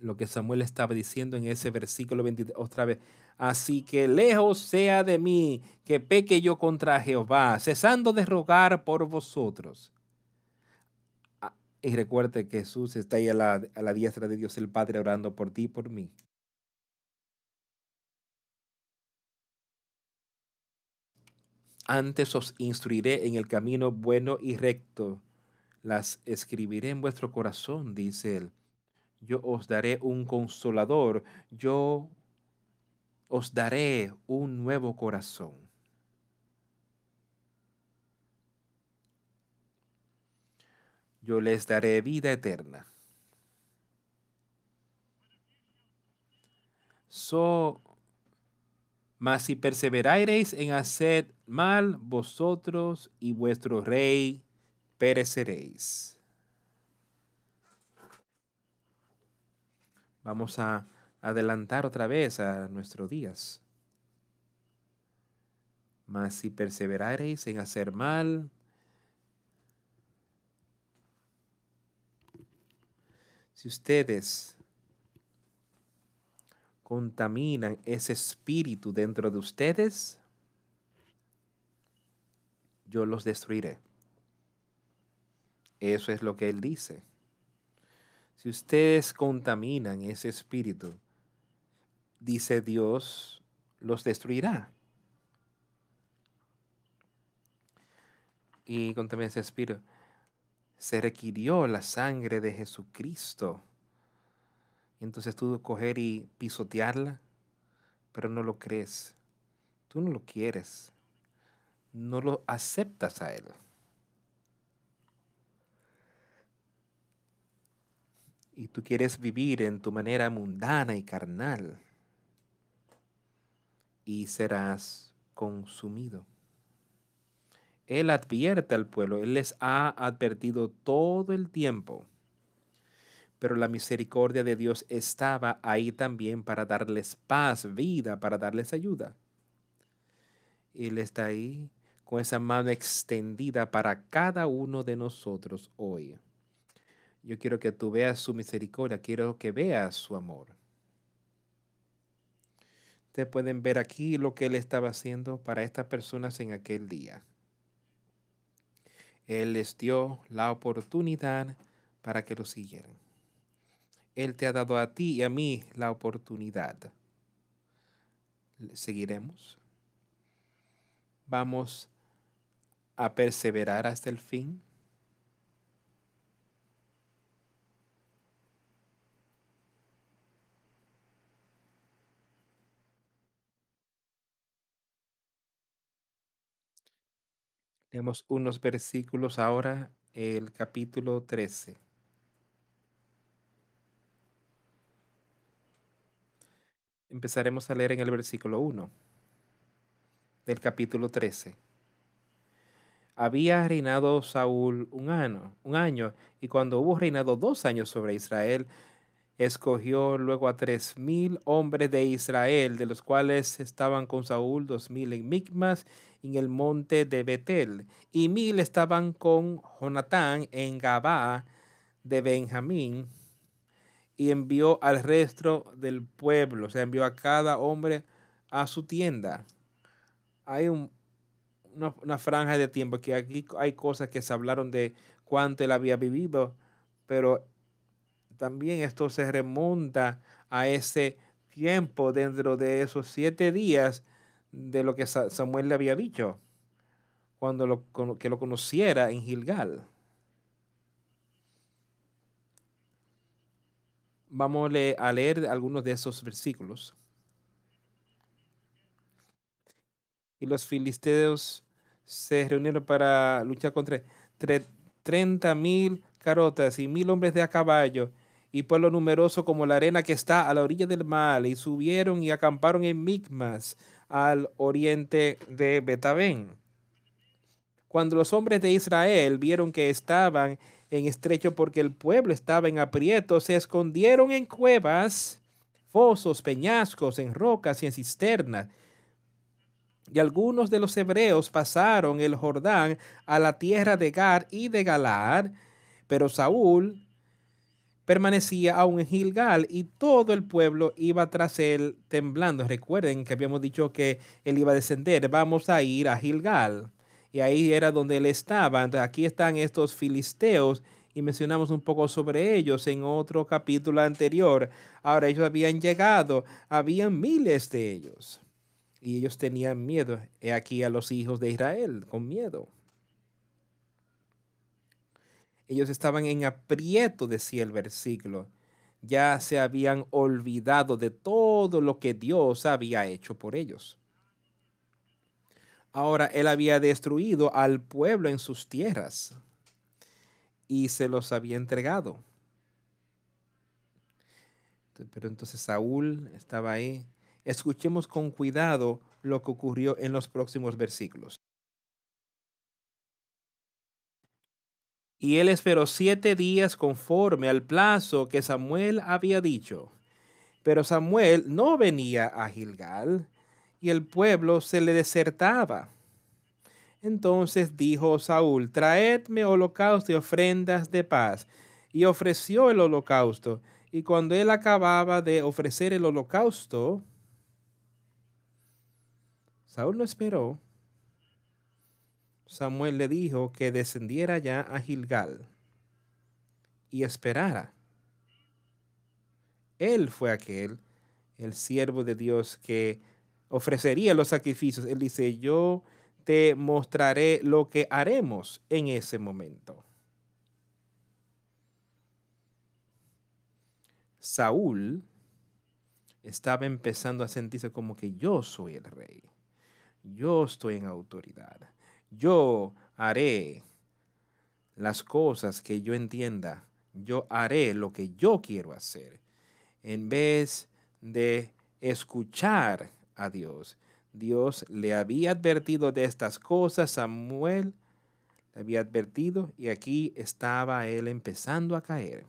lo que Samuel estaba diciendo en ese versículo 23, otra vez. Así que lejos sea de mí que peque yo contra Jehová, cesando de rogar por vosotros. Ah, y recuerde que Jesús está ahí a la, a la diestra de Dios el Padre orando por ti y por mí. Antes os instruiré en el camino bueno y recto. Las escribiré en vuestro corazón, dice él yo os daré un consolador, yo os daré un nuevo corazón. Yo les daré vida eterna. So, mas si perseverareis en hacer mal, vosotros y vuestro rey pereceréis. Vamos a adelantar otra vez a nuestros días. Mas si perseverareis en hacer mal, si ustedes contaminan ese espíritu dentro de ustedes, yo los destruiré. Eso es lo que él dice. Si ustedes contaminan ese espíritu, dice Dios, los destruirá. Y contaminan ese espíritu. Se requirió la sangre de Jesucristo. entonces tú coger y pisotearla, pero no lo crees. Tú no lo quieres. No lo aceptas a Él. Y tú quieres vivir en tu manera mundana y carnal y serás consumido. Él advierte al pueblo, Él les ha advertido todo el tiempo, pero la misericordia de Dios estaba ahí también para darles paz, vida, para darles ayuda. Él está ahí con esa mano extendida para cada uno de nosotros hoy. Yo quiero que tú veas su misericordia, quiero que veas su amor. Ustedes pueden ver aquí lo que Él estaba haciendo para estas personas en aquel día. Él les dio la oportunidad para que lo siguieran. Él te ha dado a ti y a mí la oportunidad. ¿Seguiremos? ¿Vamos a perseverar hasta el fin? Tenemos unos versículos ahora, el capítulo 13. Empezaremos a leer en el versículo 1 del capítulo 13. Había reinado Saúl un año, un año, y cuando hubo reinado dos años sobre Israel, escogió luego a tres mil hombres de Israel, de los cuales estaban con Saúl dos mil en Micmas en el monte de Betel, y mil estaban con Jonatán en Gabá de Benjamín, y envió al resto del pueblo, o sea, envió a cada hombre a su tienda. Hay una, una, franja de tiempo que aquí hay cosas que se hablaron de cuánto él había vivido, pero también esto se remonta a ese tiempo dentro de esos siete días de lo que Samuel le había dicho cuando lo, que lo conociera en Gilgal. Vamos a leer algunos de esos versículos. Y los filisteos se reunieron para luchar contra 30 mil carotas y mil hombres de a caballo y pueblo numeroso como la arena que está a la orilla del mar, y subieron y acamparon en Micmas, al oriente de Betabén. Cuando los hombres de Israel vieron que estaban en estrecho porque el pueblo estaba en aprieto, se escondieron en cuevas, fosos, peñascos, en rocas y en cisternas. Y algunos de los hebreos pasaron el Jordán a la tierra de Gar y de Galar, Pero Saúl permanecía aún en Gilgal y todo el pueblo iba tras él temblando. Recuerden que habíamos dicho que él iba a descender, vamos a ir a Gilgal. Y ahí era donde él estaba. Entonces, aquí están estos filisteos y mencionamos un poco sobre ellos en otro capítulo anterior. Ahora ellos habían llegado, habían miles de ellos y ellos tenían miedo. He aquí a los hijos de Israel con miedo. Ellos estaban en aprieto, decía el versículo. Ya se habían olvidado de todo lo que Dios había hecho por ellos. Ahora él había destruido al pueblo en sus tierras y se los había entregado. Pero entonces Saúl estaba ahí. Escuchemos con cuidado lo que ocurrió en los próximos versículos. Y él esperó siete días conforme al plazo que Samuel había dicho. Pero Samuel no venía a Gilgal y el pueblo se le desertaba. Entonces dijo Saúl, traedme holocausto y ofrendas de paz. Y ofreció el holocausto. Y cuando él acababa de ofrecer el holocausto, Saúl no esperó. Samuel le dijo que descendiera ya a Gilgal y esperara. Él fue aquel, el siervo de Dios, que ofrecería los sacrificios. Él dice, yo te mostraré lo que haremos en ese momento. Saúl estaba empezando a sentirse como que yo soy el rey. Yo estoy en autoridad. Yo haré las cosas que yo entienda. Yo haré lo que yo quiero hacer. En vez de escuchar a Dios. Dios le había advertido de estas cosas, Samuel le había advertido y aquí estaba él empezando a caer.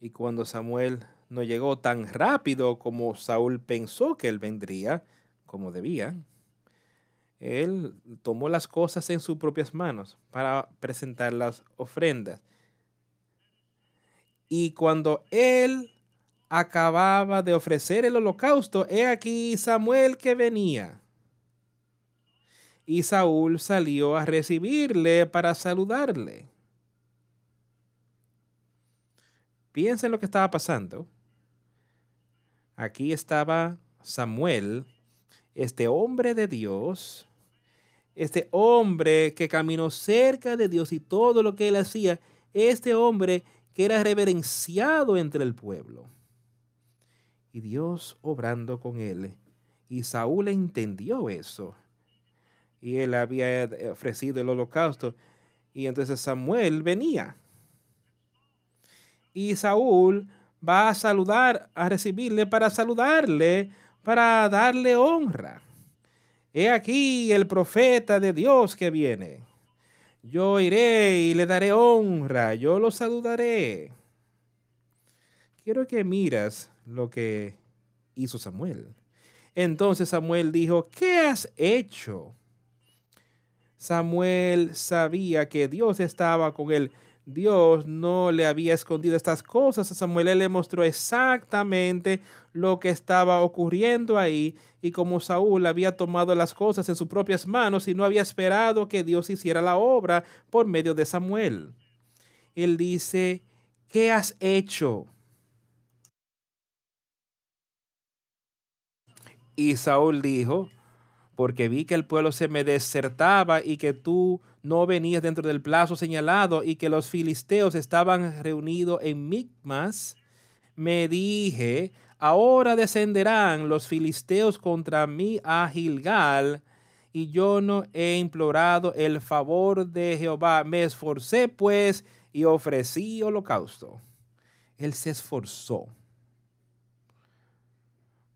Y cuando Samuel no llegó tan rápido como Saúl pensó que él vendría, como debía, él tomó las cosas en sus propias manos para presentar las ofrendas. Y cuando él acababa de ofrecer el holocausto, he aquí Samuel que venía. Y Saúl salió a recibirle para saludarle. Piensen lo que estaba pasando. Aquí estaba Samuel, este hombre de Dios, este hombre que caminó cerca de Dios y todo lo que él hacía, este hombre que era reverenciado entre el pueblo y Dios obrando con él. Y Saúl entendió eso. Y él había ofrecido el holocausto. Y entonces Samuel venía. Y Saúl va a saludar, a recibirle para saludarle, para darle honra. He aquí el profeta de Dios que viene. Yo iré y le daré honra, yo lo saludaré. Quiero que miras lo que hizo Samuel. Entonces Samuel dijo, ¿qué has hecho? Samuel sabía que Dios estaba con él. Dios no le había escondido estas cosas a Samuel. Le mostró exactamente lo que estaba ocurriendo ahí y como Saúl había tomado las cosas en sus propias manos y no había esperado que Dios hiciera la obra por medio de Samuel. Él dice, ¿qué has hecho? Y Saúl dijo, porque vi que el pueblo se me desertaba y que tú no venías dentro del plazo señalado y que los filisteos estaban reunidos en Micmas, me dije, ahora descenderán los filisteos contra mí a Gilgal, y yo no he implorado el favor de Jehová. Me esforcé pues y ofrecí holocausto. Él se esforzó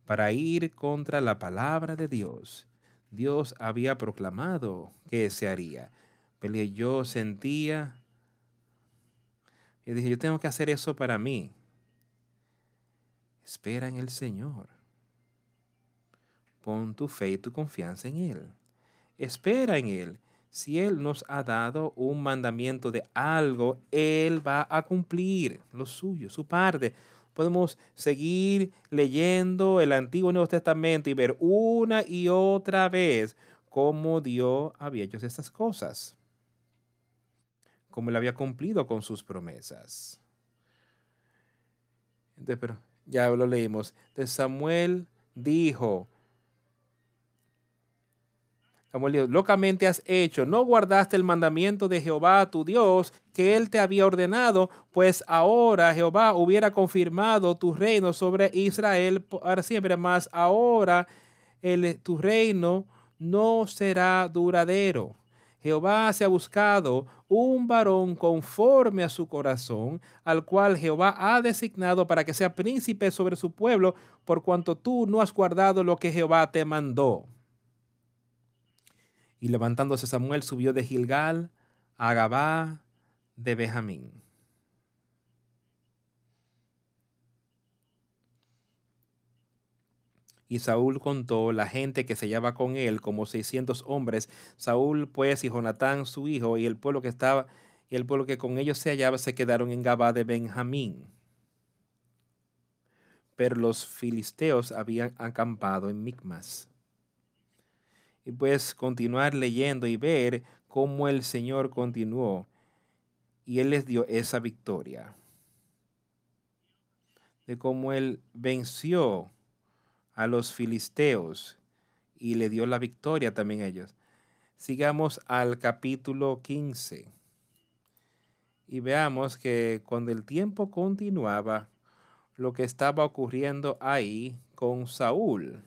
para ir contra la palabra de Dios. Dios había proclamado que se haría. Pero yo sentía, y dije, yo tengo que hacer eso para mí. Espera en el Señor. Pon tu fe y tu confianza en Él. Espera en Él. Si Él nos ha dado un mandamiento de algo, Él va a cumplir lo suyo, su parte. Podemos seguir leyendo el Antiguo y Nuevo Testamento y ver una y otra vez cómo Dios había hecho estas cosas, cómo Él había cumplido con sus promesas. Entonces, pero ya lo leímos. De Samuel dijo, Samuel dijo, locamente has hecho, no guardaste el mandamiento de Jehová tu Dios que él te había ordenado, pues ahora Jehová hubiera confirmado tu reino sobre Israel para siempre, más ahora el, tu reino no será duradero. Jehová se ha buscado un varón conforme a su corazón, al cual Jehová ha designado para que sea príncipe sobre su pueblo, por cuanto tú no has guardado lo que Jehová te mandó. Y levantándose Samuel subió de Gilgal a Gabá de Benjamín. Y Saúl contó la gente que se hallaba con él como seiscientos hombres. Saúl pues y Jonatán su hijo y el pueblo que estaba y el pueblo que con ellos se hallaba se quedaron en Gabá de Benjamín. Pero los filisteos habían acampado en Micmas y puedes continuar leyendo y ver cómo el Señor continuó y Él les dio esa victoria. De cómo Él venció a los filisteos y le dio la victoria también a ellos. Sigamos al capítulo 15 y veamos que cuando el tiempo continuaba, lo que estaba ocurriendo ahí con Saúl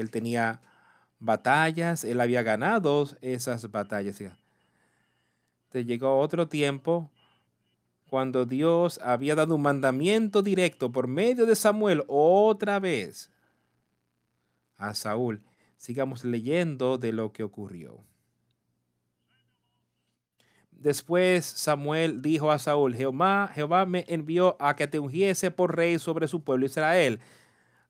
él tenía batallas, él había ganado esas batallas. Te llegó otro tiempo cuando Dios había dado un mandamiento directo por medio de Samuel otra vez a Saúl. Sigamos leyendo de lo que ocurrió. Después Samuel dijo a Saúl, Jehová, Jehová me envió a que te ungiese por rey sobre su pueblo Israel.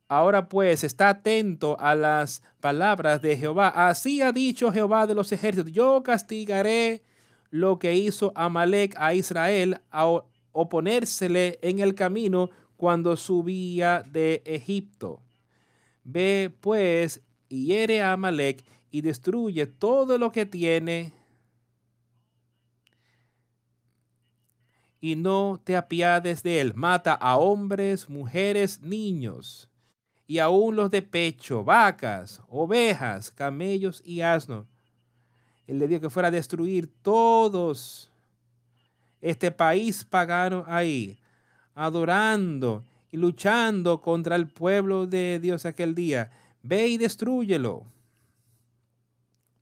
Ahora pues está atento a las palabras de Jehová. Así ha dicho Jehová de los ejércitos. Yo castigaré lo que hizo Amalek a Israel a oponérsele en el camino cuando subía de Egipto. Ve pues y hiere a Amalek y destruye todo lo que tiene y no te apiades de él. Mata a hombres, mujeres, niños y aún los de pecho, vacas, ovejas, camellos y asnos. Él le dijo que fuera a destruir todos este país pagano ahí, adorando y luchando contra el pueblo de Dios aquel día. Ve y destruyelo.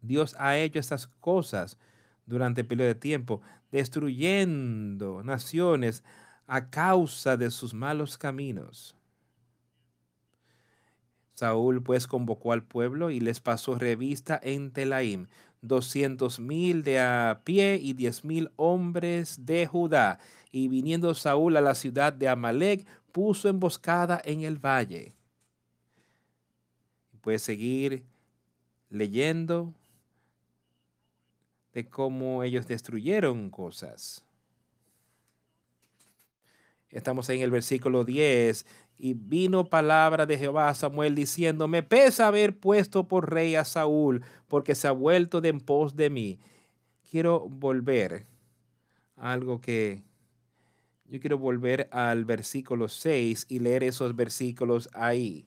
Dios ha hecho estas cosas durante el periodo de tiempo, destruyendo naciones a causa de sus malos caminos. Saúl pues convocó al pueblo y les pasó revista en Telaim, doscientos mil de a pie y diez mil hombres de Judá. Y viniendo Saúl a la ciudad de Amalek, puso emboscada en el valle. Puedes seguir leyendo de cómo ellos destruyeron cosas. Estamos en el versículo 10 y vino palabra de Jehová a Samuel diciendo, me pesa haber puesto por rey a Saúl, porque se ha vuelto de en pos de mí. Quiero volver a algo que yo quiero volver al versículo 6 y leer esos versículos ahí.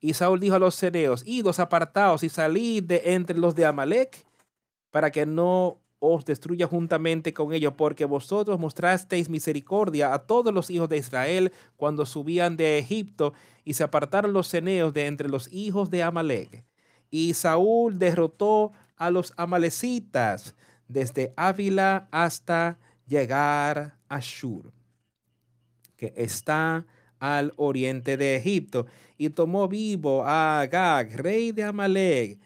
Y Saúl dijo a los cereos, idos apartados y salid de entre los de Amalek, para que no os destruya juntamente con ellos, porque vosotros mostrasteis misericordia a todos los hijos de Israel cuando subían de Egipto y se apartaron los ceneos de entre los hijos de Amalek. Y Saúl derrotó a los amalecitas desde Ávila hasta llegar a Shur, que está al oriente de Egipto, y tomó vivo a Agag, rey de Amalek,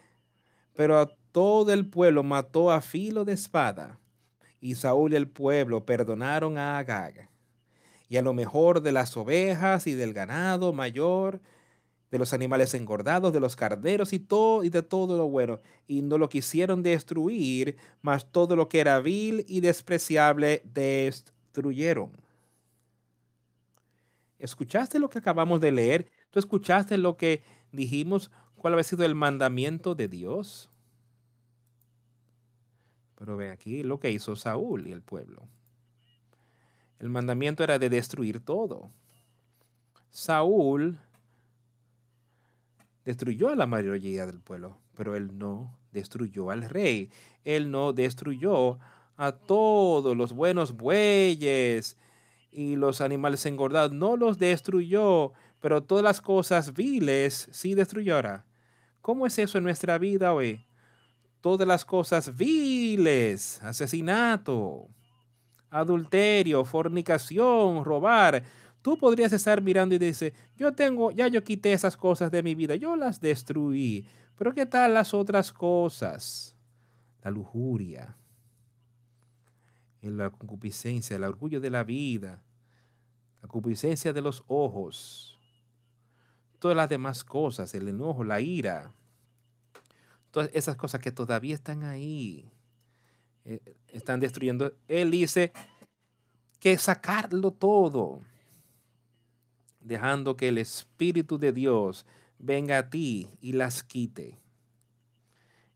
pero a todo el pueblo mató a filo de espada, y Saúl y el pueblo perdonaron a Agag, y a lo mejor de las ovejas y del ganado mayor de los animales engordados, de los carneros y, todo, y de todo lo bueno. Y no lo quisieron destruir, mas todo lo que era vil y despreciable destruyeron. ¿Escuchaste lo que acabamos de leer? ¿Tú escuchaste lo que dijimos? ¿Cuál había sido el mandamiento de Dios? Pero ve aquí lo que hizo Saúl y el pueblo. El mandamiento era de destruir todo. Saúl destruyó a la mayoría del pueblo, pero él no destruyó al rey. Él no destruyó a todos los buenos bueyes y los animales engordados. No los destruyó, pero todas las cosas viles sí destruyó. ¿Cómo es eso en nuestra vida hoy? Todas las cosas viles, asesinato, adulterio, fornicación, robar, Tú podrías estar mirando y dice, yo tengo, ya yo quité esas cosas de mi vida, yo las destruí. Pero ¿qué tal las otras cosas? La lujuria, la concupiscencia, el orgullo de la vida, la concupiscencia de los ojos, todas las demás cosas, el enojo, la ira, todas esas cosas que todavía están ahí, eh, están destruyendo. Él dice que sacarlo todo dejando que el Espíritu de Dios venga a ti y las quite.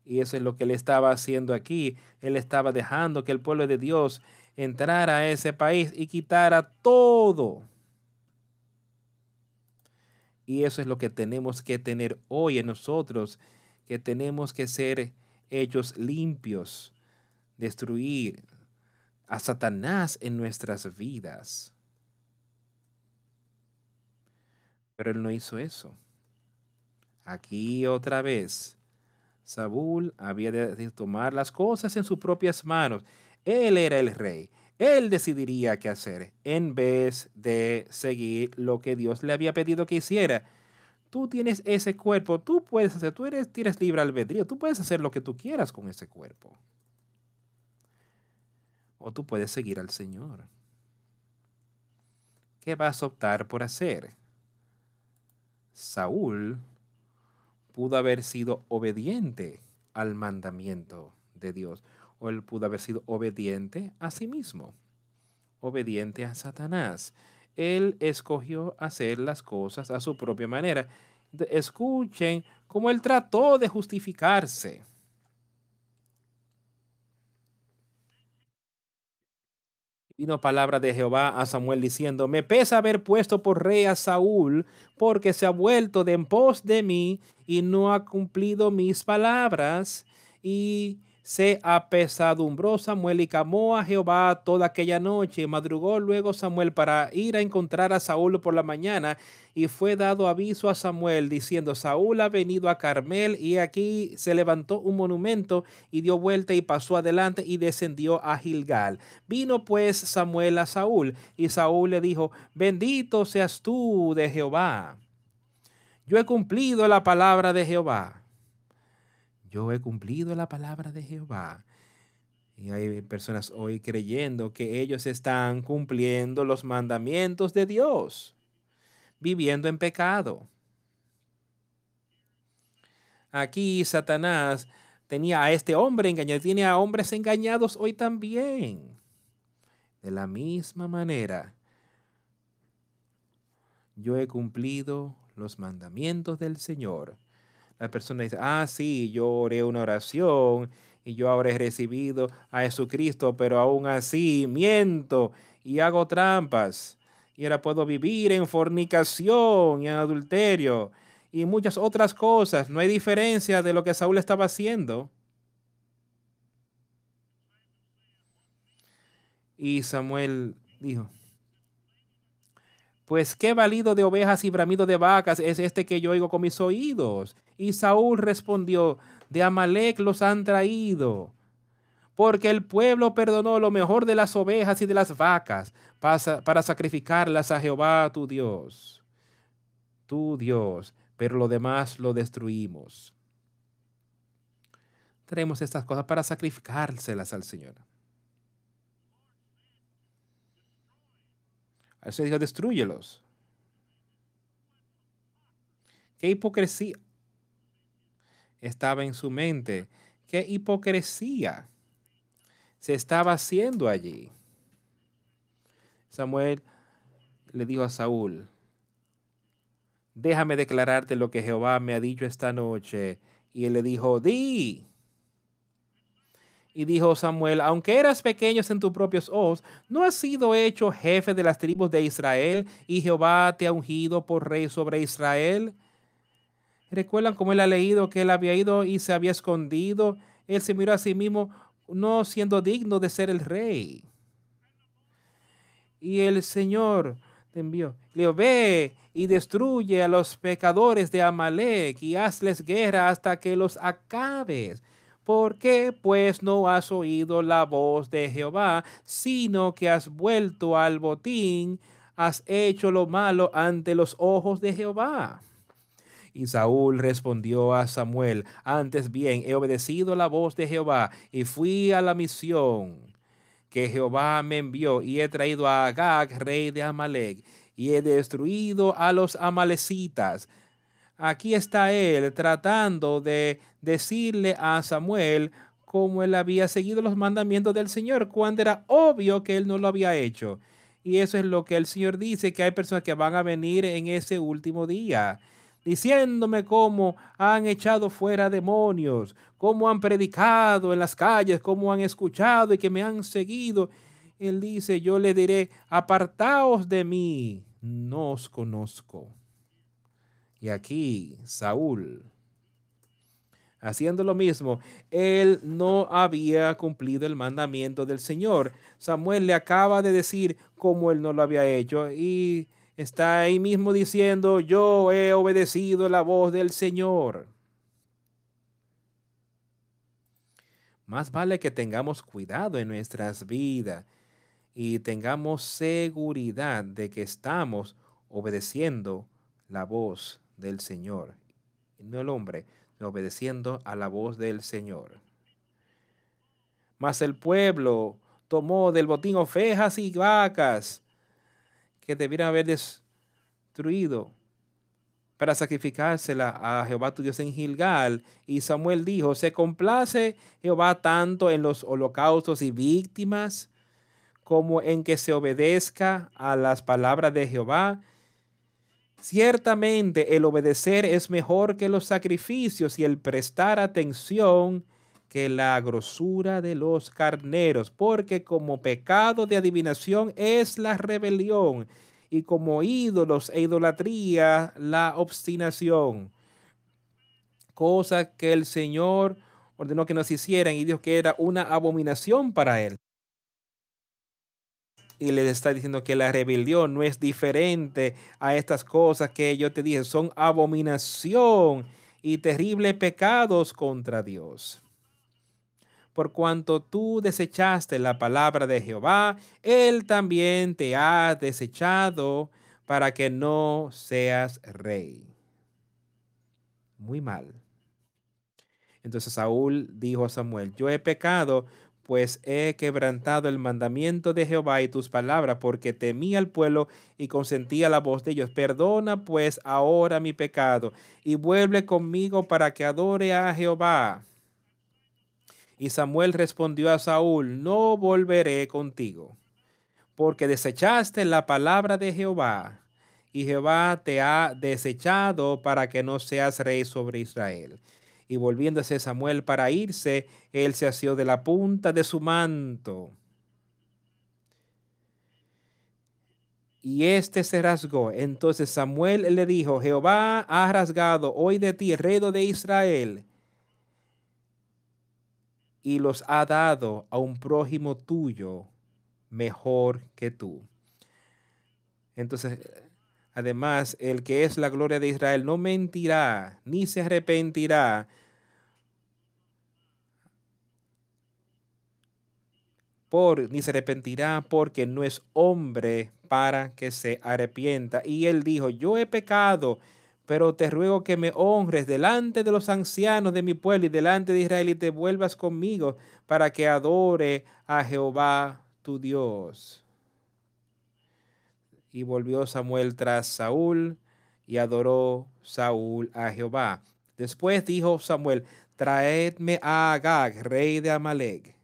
Y eso es lo que él estaba haciendo aquí. Él estaba dejando que el pueblo de Dios entrara a ese país y quitara todo. Y eso es lo que tenemos que tener hoy en nosotros, que tenemos que ser hechos limpios, destruir a Satanás en nuestras vidas. Pero él no hizo eso. Aquí otra vez, Saúl había de tomar las cosas en sus propias manos. Él era el rey. Él decidiría qué hacer en vez de seguir lo que Dios le había pedido que hiciera. Tú tienes ese cuerpo, tú puedes hacer, tú eres, tienes libre albedrío, tú puedes hacer lo que tú quieras con ese cuerpo. O tú puedes seguir al Señor. ¿Qué vas a optar por hacer? Saúl pudo haber sido obediente al mandamiento de Dios, o él pudo haber sido obediente a sí mismo, obediente a Satanás. Él escogió hacer las cosas a su propia manera. Escuchen cómo él trató de justificarse. Vino palabra de Jehová a Samuel diciendo, me pesa haber puesto por rey a Saúl, porque se ha vuelto de en pos de mí y no ha cumplido mis palabras. Y se apesadumbró Samuel y camó a Jehová toda aquella noche. Madrugó luego Samuel para ir a encontrar a Saúl por la mañana y fue dado aviso a Samuel diciendo, Saúl ha venido a Carmel y aquí se levantó un monumento y dio vuelta y pasó adelante y descendió a Gilgal. Vino pues Samuel a Saúl y Saúl le dijo, bendito seas tú de Jehová. Yo he cumplido la palabra de Jehová yo he cumplido la palabra de Jehová. Y hay personas hoy creyendo que ellos están cumpliendo los mandamientos de Dios, viviendo en pecado. Aquí Satanás tenía a este hombre engañado, tiene a hombres engañados hoy también. De la misma manera, yo he cumplido los mandamientos del Señor la persona dice, ah, sí, yo oré una oración y yo habré recibido a Jesucristo, pero aún así miento y hago trampas. Y ahora puedo vivir en fornicación y en adulterio y muchas otras cosas. No hay diferencia de lo que Saúl estaba haciendo. Y Samuel dijo, pues qué valido de ovejas y bramido de vacas es este que yo oigo con mis oídos. Y Saúl respondió, de Amalek los han traído, porque el pueblo perdonó lo mejor de las ovejas y de las vacas para, sacrificarlas a Jehová tu Dios, tu Dios, pero lo demás lo destruimos. Tenemos estas cosas para sacrificárselas al Señor. Eso dijo, destruyelos. ¿Qué hipocresía estaba en su mente? ¿Qué hipocresía se estaba haciendo allí? Samuel le dijo a Saúl, déjame declararte lo que Jehová me ha dicho esta noche. Y él le dijo, di. Y dijo Samuel, aunque eras pequeño en tus propios ojos, ¿no has sido hecho jefe de las tribus de Israel y Jehová te ha ungido por rey sobre Israel? ¿Recuerdan cómo él ha leído que él había ido y se había escondido? Él se miró a sí mismo no siendo digno de ser el rey. Y el Señor te envió. Le ve y destruye a los pecadores de Amalek y hazles guerra hasta que los acabes. ¿Por qué pues no has oído la voz de Jehová, sino que has vuelto al botín, has hecho lo malo ante los ojos de Jehová? Y Saúl respondió a Samuel, antes bien he obedecido la voz de Jehová y fui a la misión que Jehová me envió y he traído a Agag, rey de Amalek, y he destruido a los amalecitas. Aquí está él tratando de decirle a Samuel cómo él había seguido los mandamientos del Señor, cuando era obvio que él no lo había hecho. Y eso es lo que el Señor dice, que hay personas que van a venir en ese último día diciéndome cómo han echado fuera demonios, cómo han predicado en las calles, cómo han escuchado y que me han seguido. Él dice, yo le diré, apartaos de mí, no os conozco. Y aquí Saúl, haciendo lo mismo, él no había cumplido el mandamiento del Señor. Samuel le acaba de decir cómo él no lo había hecho y está ahí mismo diciendo, yo he obedecido la voz del Señor. Más vale que tengamos cuidado en nuestras vidas y tengamos seguridad de que estamos obedeciendo la voz del Señor. No el hombre, obedeciendo a la voz del Señor. Mas el pueblo tomó del botín ovejas y vacas que debieran haber destruido para sacrificársela a Jehová tu Dios en Gilgal. Y Samuel dijo, ¿se complace Jehová tanto en los holocaustos y víctimas como en que se obedezca a las palabras de Jehová? Ciertamente el obedecer es mejor que los sacrificios y el prestar atención que la grosura de los carneros, porque como pecado de adivinación es la rebelión y como ídolos e idolatría la obstinación. Cosa que el Señor ordenó que nos hicieran y dijo que era una abominación para él. Y le está diciendo que la rebelión no es diferente a estas cosas que yo te dije, son abominación y terribles pecados contra Dios por cuanto tú desechaste la palabra de Jehová, Él también te ha desechado para que no seas rey. Muy mal. Entonces Saúl dijo a Samuel, yo he pecado, pues he quebrantado el mandamiento de Jehová y tus palabras, porque temí al pueblo y consentí a la voz de ellos. Perdona pues ahora mi pecado y vuelve conmigo para que adore a Jehová. Y Samuel respondió a Saúl, no volveré contigo, porque desechaste la palabra de Jehová, y Jehová te ha desechado para que no seas rey sobre Israel. Y volviéndose Samuel para irse, él se asió de la punta de su manto. Y este se rasgó. Entonces Samuel le dijo, Jehová ha rasgado hoy de ti, rey de Israel y los ha dado a un prójimo tuyo mejor que tú. Entonces, además, el que es la gloria de Israel no mentirá ni se arrepentirá. Por, ni se arrepentirá porque no es hombre para que se arrepienta. Y él dijo, yo he pecado pero te ruego que me honres delante de los ancianos de mi pueblo y delante de Israel y te vuelvas conmigo para que adore a Jehová tu Dios. Y volvió Samuel tras Saúl y adoró Saúl a Jehová. Después dijo Samuel, traedme a Agag, rey de Amalek.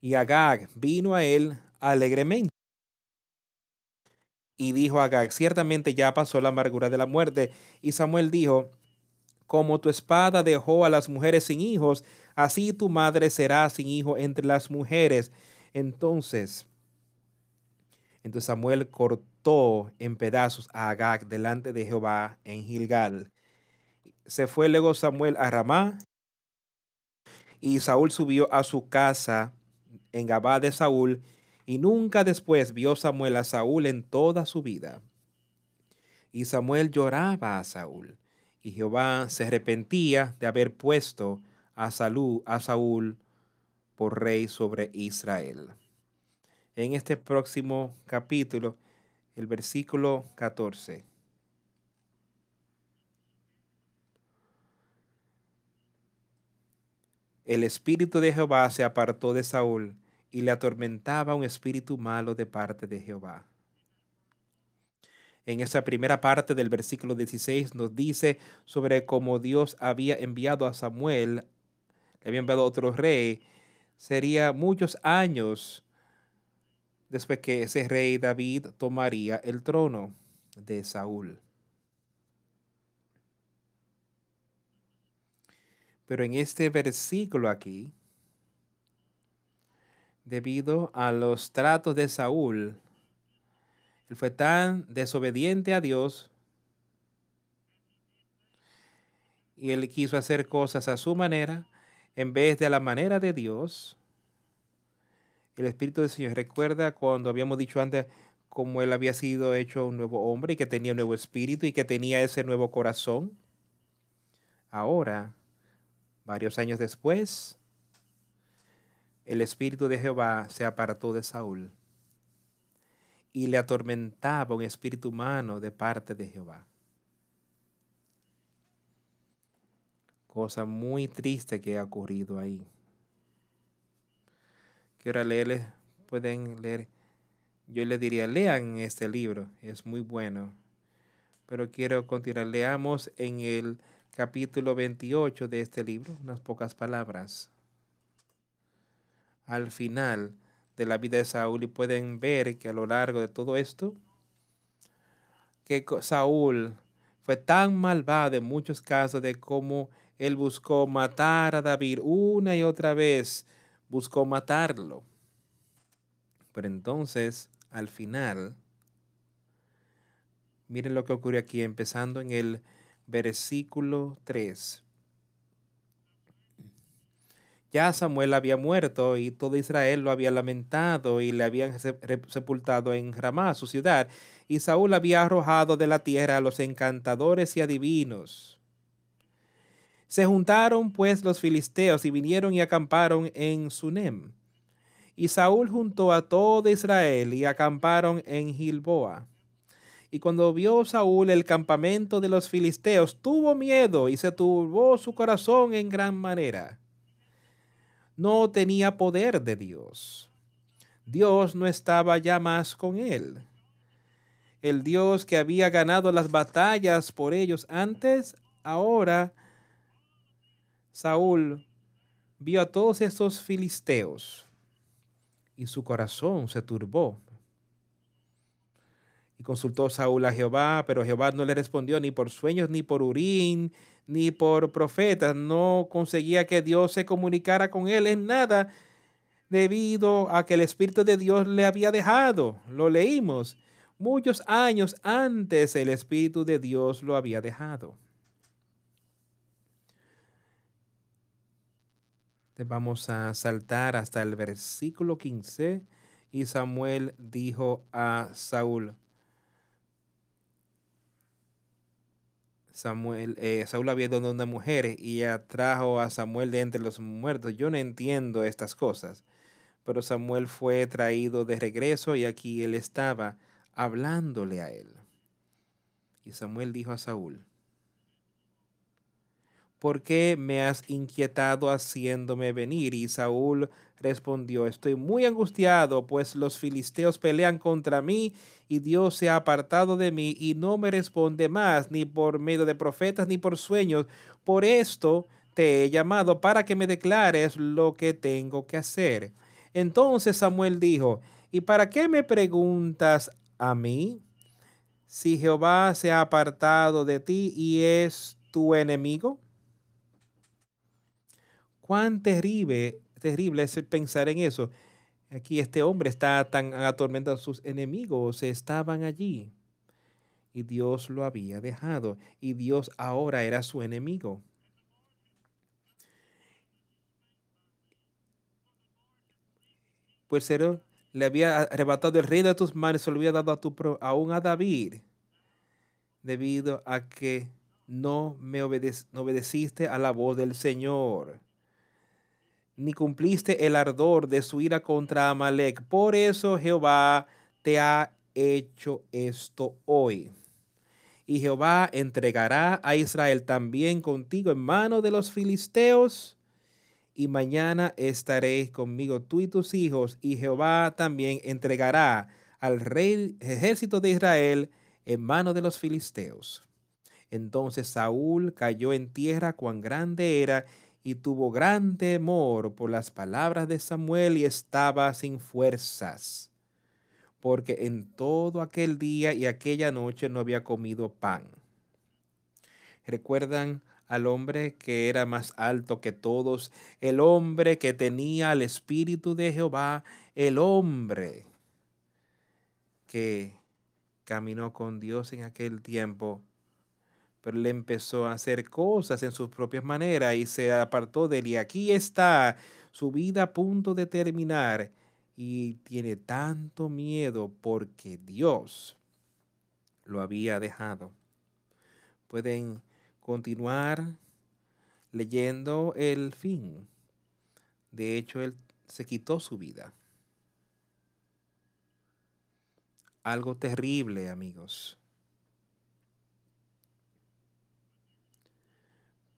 Y Agag vino a él alegremente. Y dijo Agag, ciertamente ya pasó la amargura de la muerte. Y Samuel dijo, como tu espada dejó a las mujeres sin hijos, así tu madre será sin hijo entre las mujeres. Entonces, entonces Samuel cortó en pedazos a Agag delante de Jehová en Gilgal. Se fue luego Samuel a Ramá y Saúl subió a su casa en Gabá de Saúl y nunca después vio Samuel a Saúl en toda su vida. Y Samuel lloraba a Saúl y Jehová se arrepentía de haber puesto a, a Saúl por rey sobre Israel. En este próximo capítulo, el versículo 14. El espíritu de Jehová se apartó de Saúl y le atormentaba un espíritu malo de parte de Jehová en esa primera parte del versículo 16 nos dice sobre cómo Dios había enviado a Samuel, le había enviado a otro rey, sería muchos años después que ese rey David tomaría el trono de Saúl. Pero en este versículo aquí, debido a los tratos de Saúl, él fue tan desobediente a Dios y él quiso hacer cosas a su manera en vez de a la manera de Dios. El Espíritu del Señor recuerda cuando habíamos dicho antes cómo él había sido hecho un nuevo hombre y que tenía un nuevo espíritu y que tenía ese nuevo corazón. Ahora, varios años después, el Espíritu de Jehová se apartó de Saúl y le atormentaba un espíritu humano de parte de Jehová. Cosa muy triste que ha ocurrido ahí. Quiero leerles, pueden leer. Yo les diría, lean este libro, es muy bueno. Pero quiero continuar. Leamos en el capítulo 28 de este libro, unas pocas palabras. Al final, de la vida de Saúl y pueden ver que a lo largo de todo esto, que Saúl fue tan malvado en muchos casos de cómo él buscó matar a David una y otra vez, buscó matarlo. Pero entonces, al final, miren lo que ocurre aquí, empezando en el versículo 3. Ya Samuel había muerto y todo Israel lo había lamentado y le habían sepultado en Ramá, su ciudad, y Saúl había arrojado de la tierra a los encantadores y adivinos. Se juntaron pues los filisteos y vinieron y acamparon en Sunem. Y Saúl juntó a todo Israel y acamparon en Gilboa. Y cuando vio Saúl el campamento de los filisteos, tuvo miedo y se turbó su corazón en gran manera no tenía poder de Dios. Dios no estaba ya más con él. El Dios que había ganado las batallas por ellos antes, ahora Saúl vio a todos estos filisteos y su corazón se turbó. Y consultó Saúl a Jehová, pero Jehová no le respondió ni por sueños, ni por Urín, ni por profetas. No conseguía que Dios se comunicara con él en nada debido a que el Espíritu de Dios le había dejado. Lo leímos. Muchos años antes el Espíritu de Dios lo había dejado. Vamos a saltar hasta el versículo 15. Y Samuel dijo a Saúl, Samuel, eh, Saúl había donado una mujer y atrajo a Samuel de entre los muertos. Yo no entiendo estas cosas, pero Samuel fue traído de regreso y aquí él estaba hablándole a él. Y Samuel dijo a Saúl, ¿por qué me has inquietado haciéndome venir? Y Saúl respondió, estoy muy angustiado, pues los filisteos pelean contra mí y Dios se ha apartado de mí y no me responde más, ni por medio de profetas, ni por sueños. Por esto te he llamado para que me declares lo que tengo que hacer. Entonces Samuel dijo, ¿y para qué me preguntas a mí? Si Jehová se ha apartado de ti y es tu enemigo. Cuán terrible, terrible es pensar en eso. Aquí este hombre está tan atormentado, sus enemigos estaban allí y Dios lo había dejado y Dios ahora era su enemigo. pues Señor le había arrebatado el rey de tus manos, se lo había dado a tu aún a David, debido a que no me no obedeciste a la voz del Señor, ni cumpliste el ardor de su ira contra Amalek. Por eso Jehová te ha hecho esto hoy. Y Jehová entregará a Israel también contigo en mano de los filisteos y mañana estaréis conmigo tú y tus hijos, y Jehová también entregará al rey ejército de Israel en mano de los filisteos. Entonces Saúl cayó en tierra cuán grande era, y tuvo gran temor por las palabras de Samuel, y estaba sin fuerzas, porque en todo aquel día y aquella noche no había comido pan. ¿Recuerdan al hombre que era más alto que todos, el hombre que tenía el Espíritu de Jehová, el hombre que caminó con Dios en aquel tiempo, pero le empezó a hacer cosas en sus propias maneras y se apartó de él. Y aquí está su vida a punto de terminar y tiene tanto miedo porque Dios lo había dejado. Pueden continuar leyendo el fin. De hecho, él se quitó su vida. Algo terrible, amigos.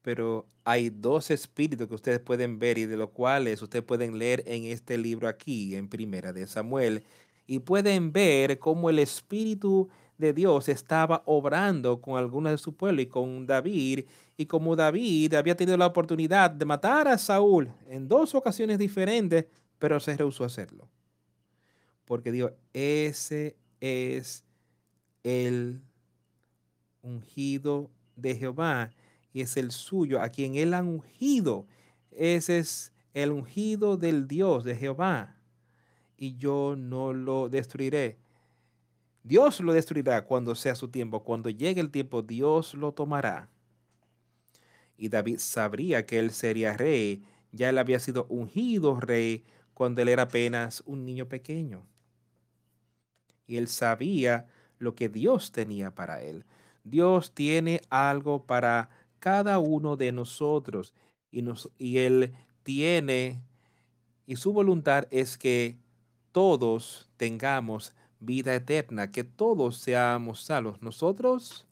Pero hay dos espíritus que ustedes pueden ver y de los cuales ustedes pueden leer en este libro aquí, en Primera de Samuel, y pueden ver cómo el espíritu de Dios estaba obrando con algunos de su pueblo y con David. Y como David había tenido la oportunidad de matar a Saúl en dos ocasiones diferentes, pero se rehusó a hacerlo. Porque Dios, ese es el ungido de Jehová es el suyo, a quien él ha ungido. Ese es el ungido del Dios de Jehová. Y yo no lo destruiré. Dios lo destruirá cuando sea su tiempo. Cuando llegue el tiempo, Dios lo tomará. Y David sabría que él sería rey. Ya él había sido ungido rey cuando él era apenas un niño pequeño. Y él sabía lo que Dios tenía para él. Dios tiene algo para cada uno de nosotros. Y, nos, y él tiene, y su voluntad es que todos tengamos vida eterna, que todos seamos salvos. Nosotros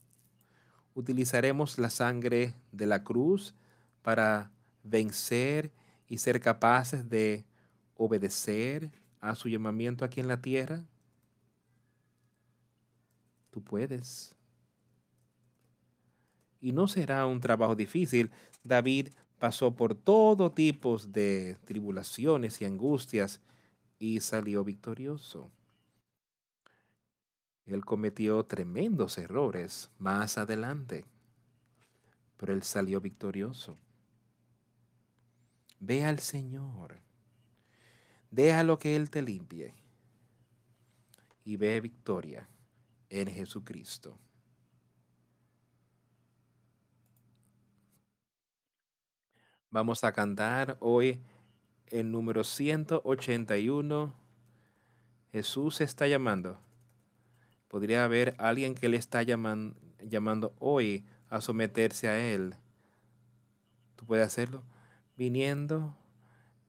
utilizaremos la sangre de la cruz para vencer y ser capaces de obedecer a su llamamiento aquí en la tierra. Tú puedes. Y no será un trabajo difícil. David pasó por todo tipo de tribulaciones y angustias y salió victorioso. Él cometió tremendos errores más adelante, pero él salió victorioso. Ve al Señor, lo que Él te limpie y ve victoria en Jesucristo. Vamos a cantar hoy el número 181. Jesús está llamando podría haber alguien que le está llamando hoy a someterse a Él. Tú puedes hacerlo viniendo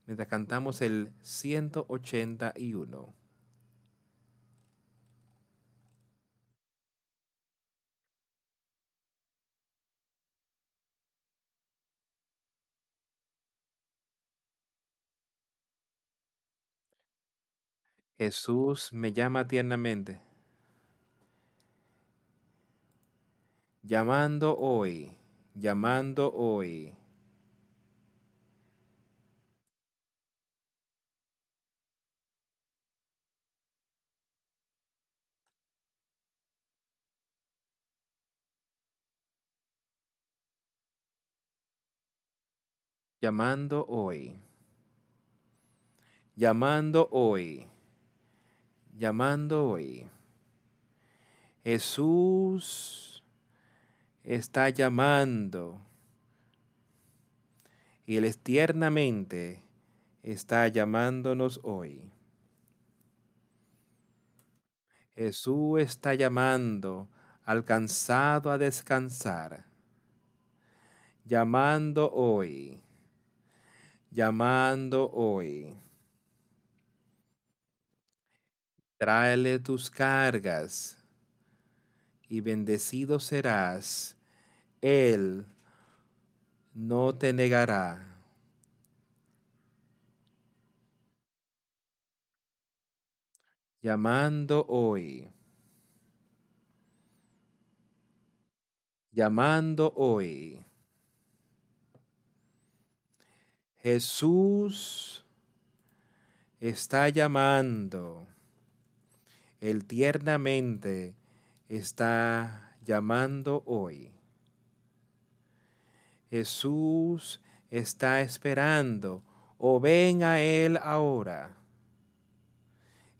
mientras cantamos el 181. Jesús me llama tiernamente, llamando hoy, llamando hoy. Llamando hoy, llamando hoy, llamando hoy. Jesús está llamando y Él tiernamente está llamándonos hoy. Jesús está llamando al cansado a descansar, llamando hoy, llamando hoy. Tráele tus cargas y bendecido serás. Él no te negará. Llamando hoy. Llamando hoy. Jesús está llamando. Él tiernamente está llamando hoy. Jesús está esperando o ven a Él ahora.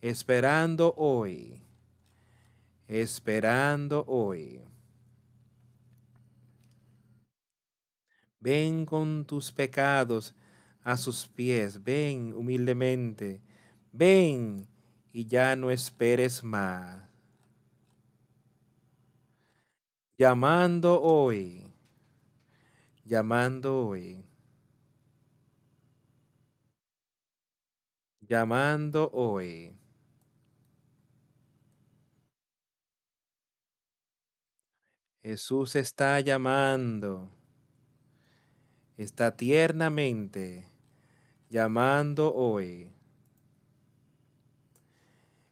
Esperando hoy. Esperando hoy. Ven con tus pecados a sus pies. Ven humildemente. Ven y ya no esperes más. Llamando hoy. Llamando hoy. Llamando hoy. Jesús está llamando. Está tiernamente llamando hoy.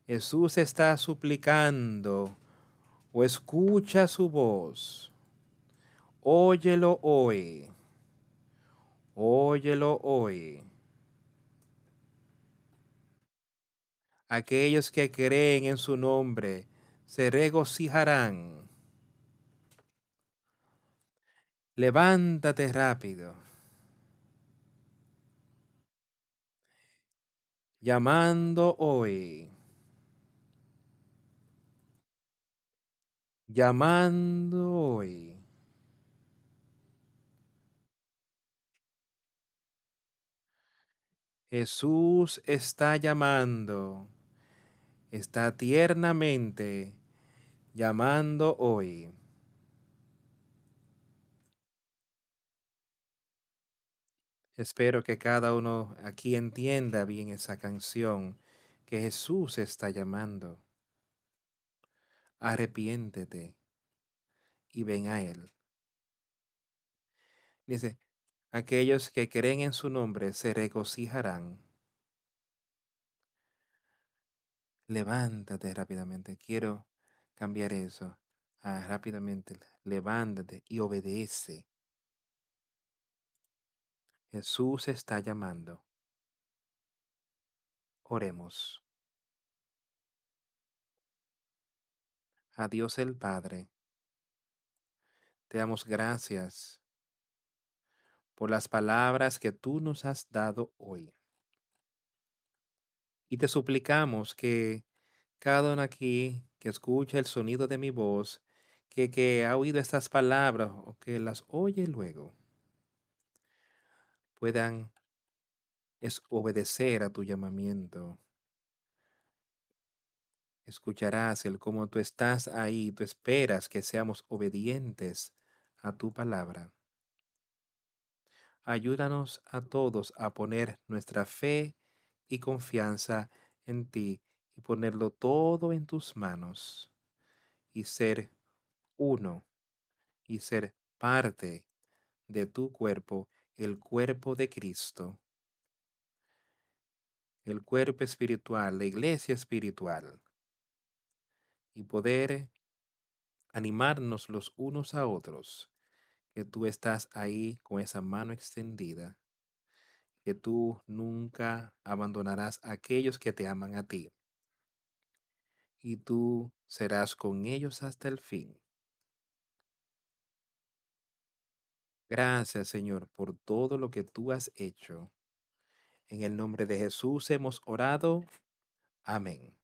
Jesús está suplicando o escucha su voz. Óyelo hoy. Óyelo hoy. Aquellos que creen en su nombre se regocijarán. Levántate rápido. Llamando hoy. Llamando hoy. Jesús está llamando. Está tiernamente llamando hoy. Espero que cada uno aquí entienda bien esa canción que Jesús está llamando. Arrepiéntete y ven a Él. Dice, aquellos que creen en su nombre se regocijarán. Levántate rápidamente. Quiero cambiar eso. Ah, rápidamente, levántate y obedece. Jesús está llamando. Oremos. A Dios el Padre, te damos gracias por las palabras que tú nos has dado hoy. Y te suplicamos que cada uno aquí que escucha el sonido de mi voz, que, que ha oído estas palabras o que las oye luego, puedan obedecer a tu llamamiento. Escucharás el cómo tú estás ahí, tú esperas que seamos obedientes a tu palabra. Ayúdanos a todos a poner nuestra fe y confianza en ti y ponerlo todo en tus manos y ser uno y ser parte de tu cuerpo, el cuerpo de Cristo. el cuerpo espiritual, la iglesia espiritual, y poder animarnos los unos a otros, que tú estás ahí con esa mano extendida, que tú nunca abandonarás a aquellos que te aman a ti, y tú serás con ellos hasta el fin. Gracias, Señor, por todo lo que tú has hecho. En el nombre de Jesús hemos orado. Amén.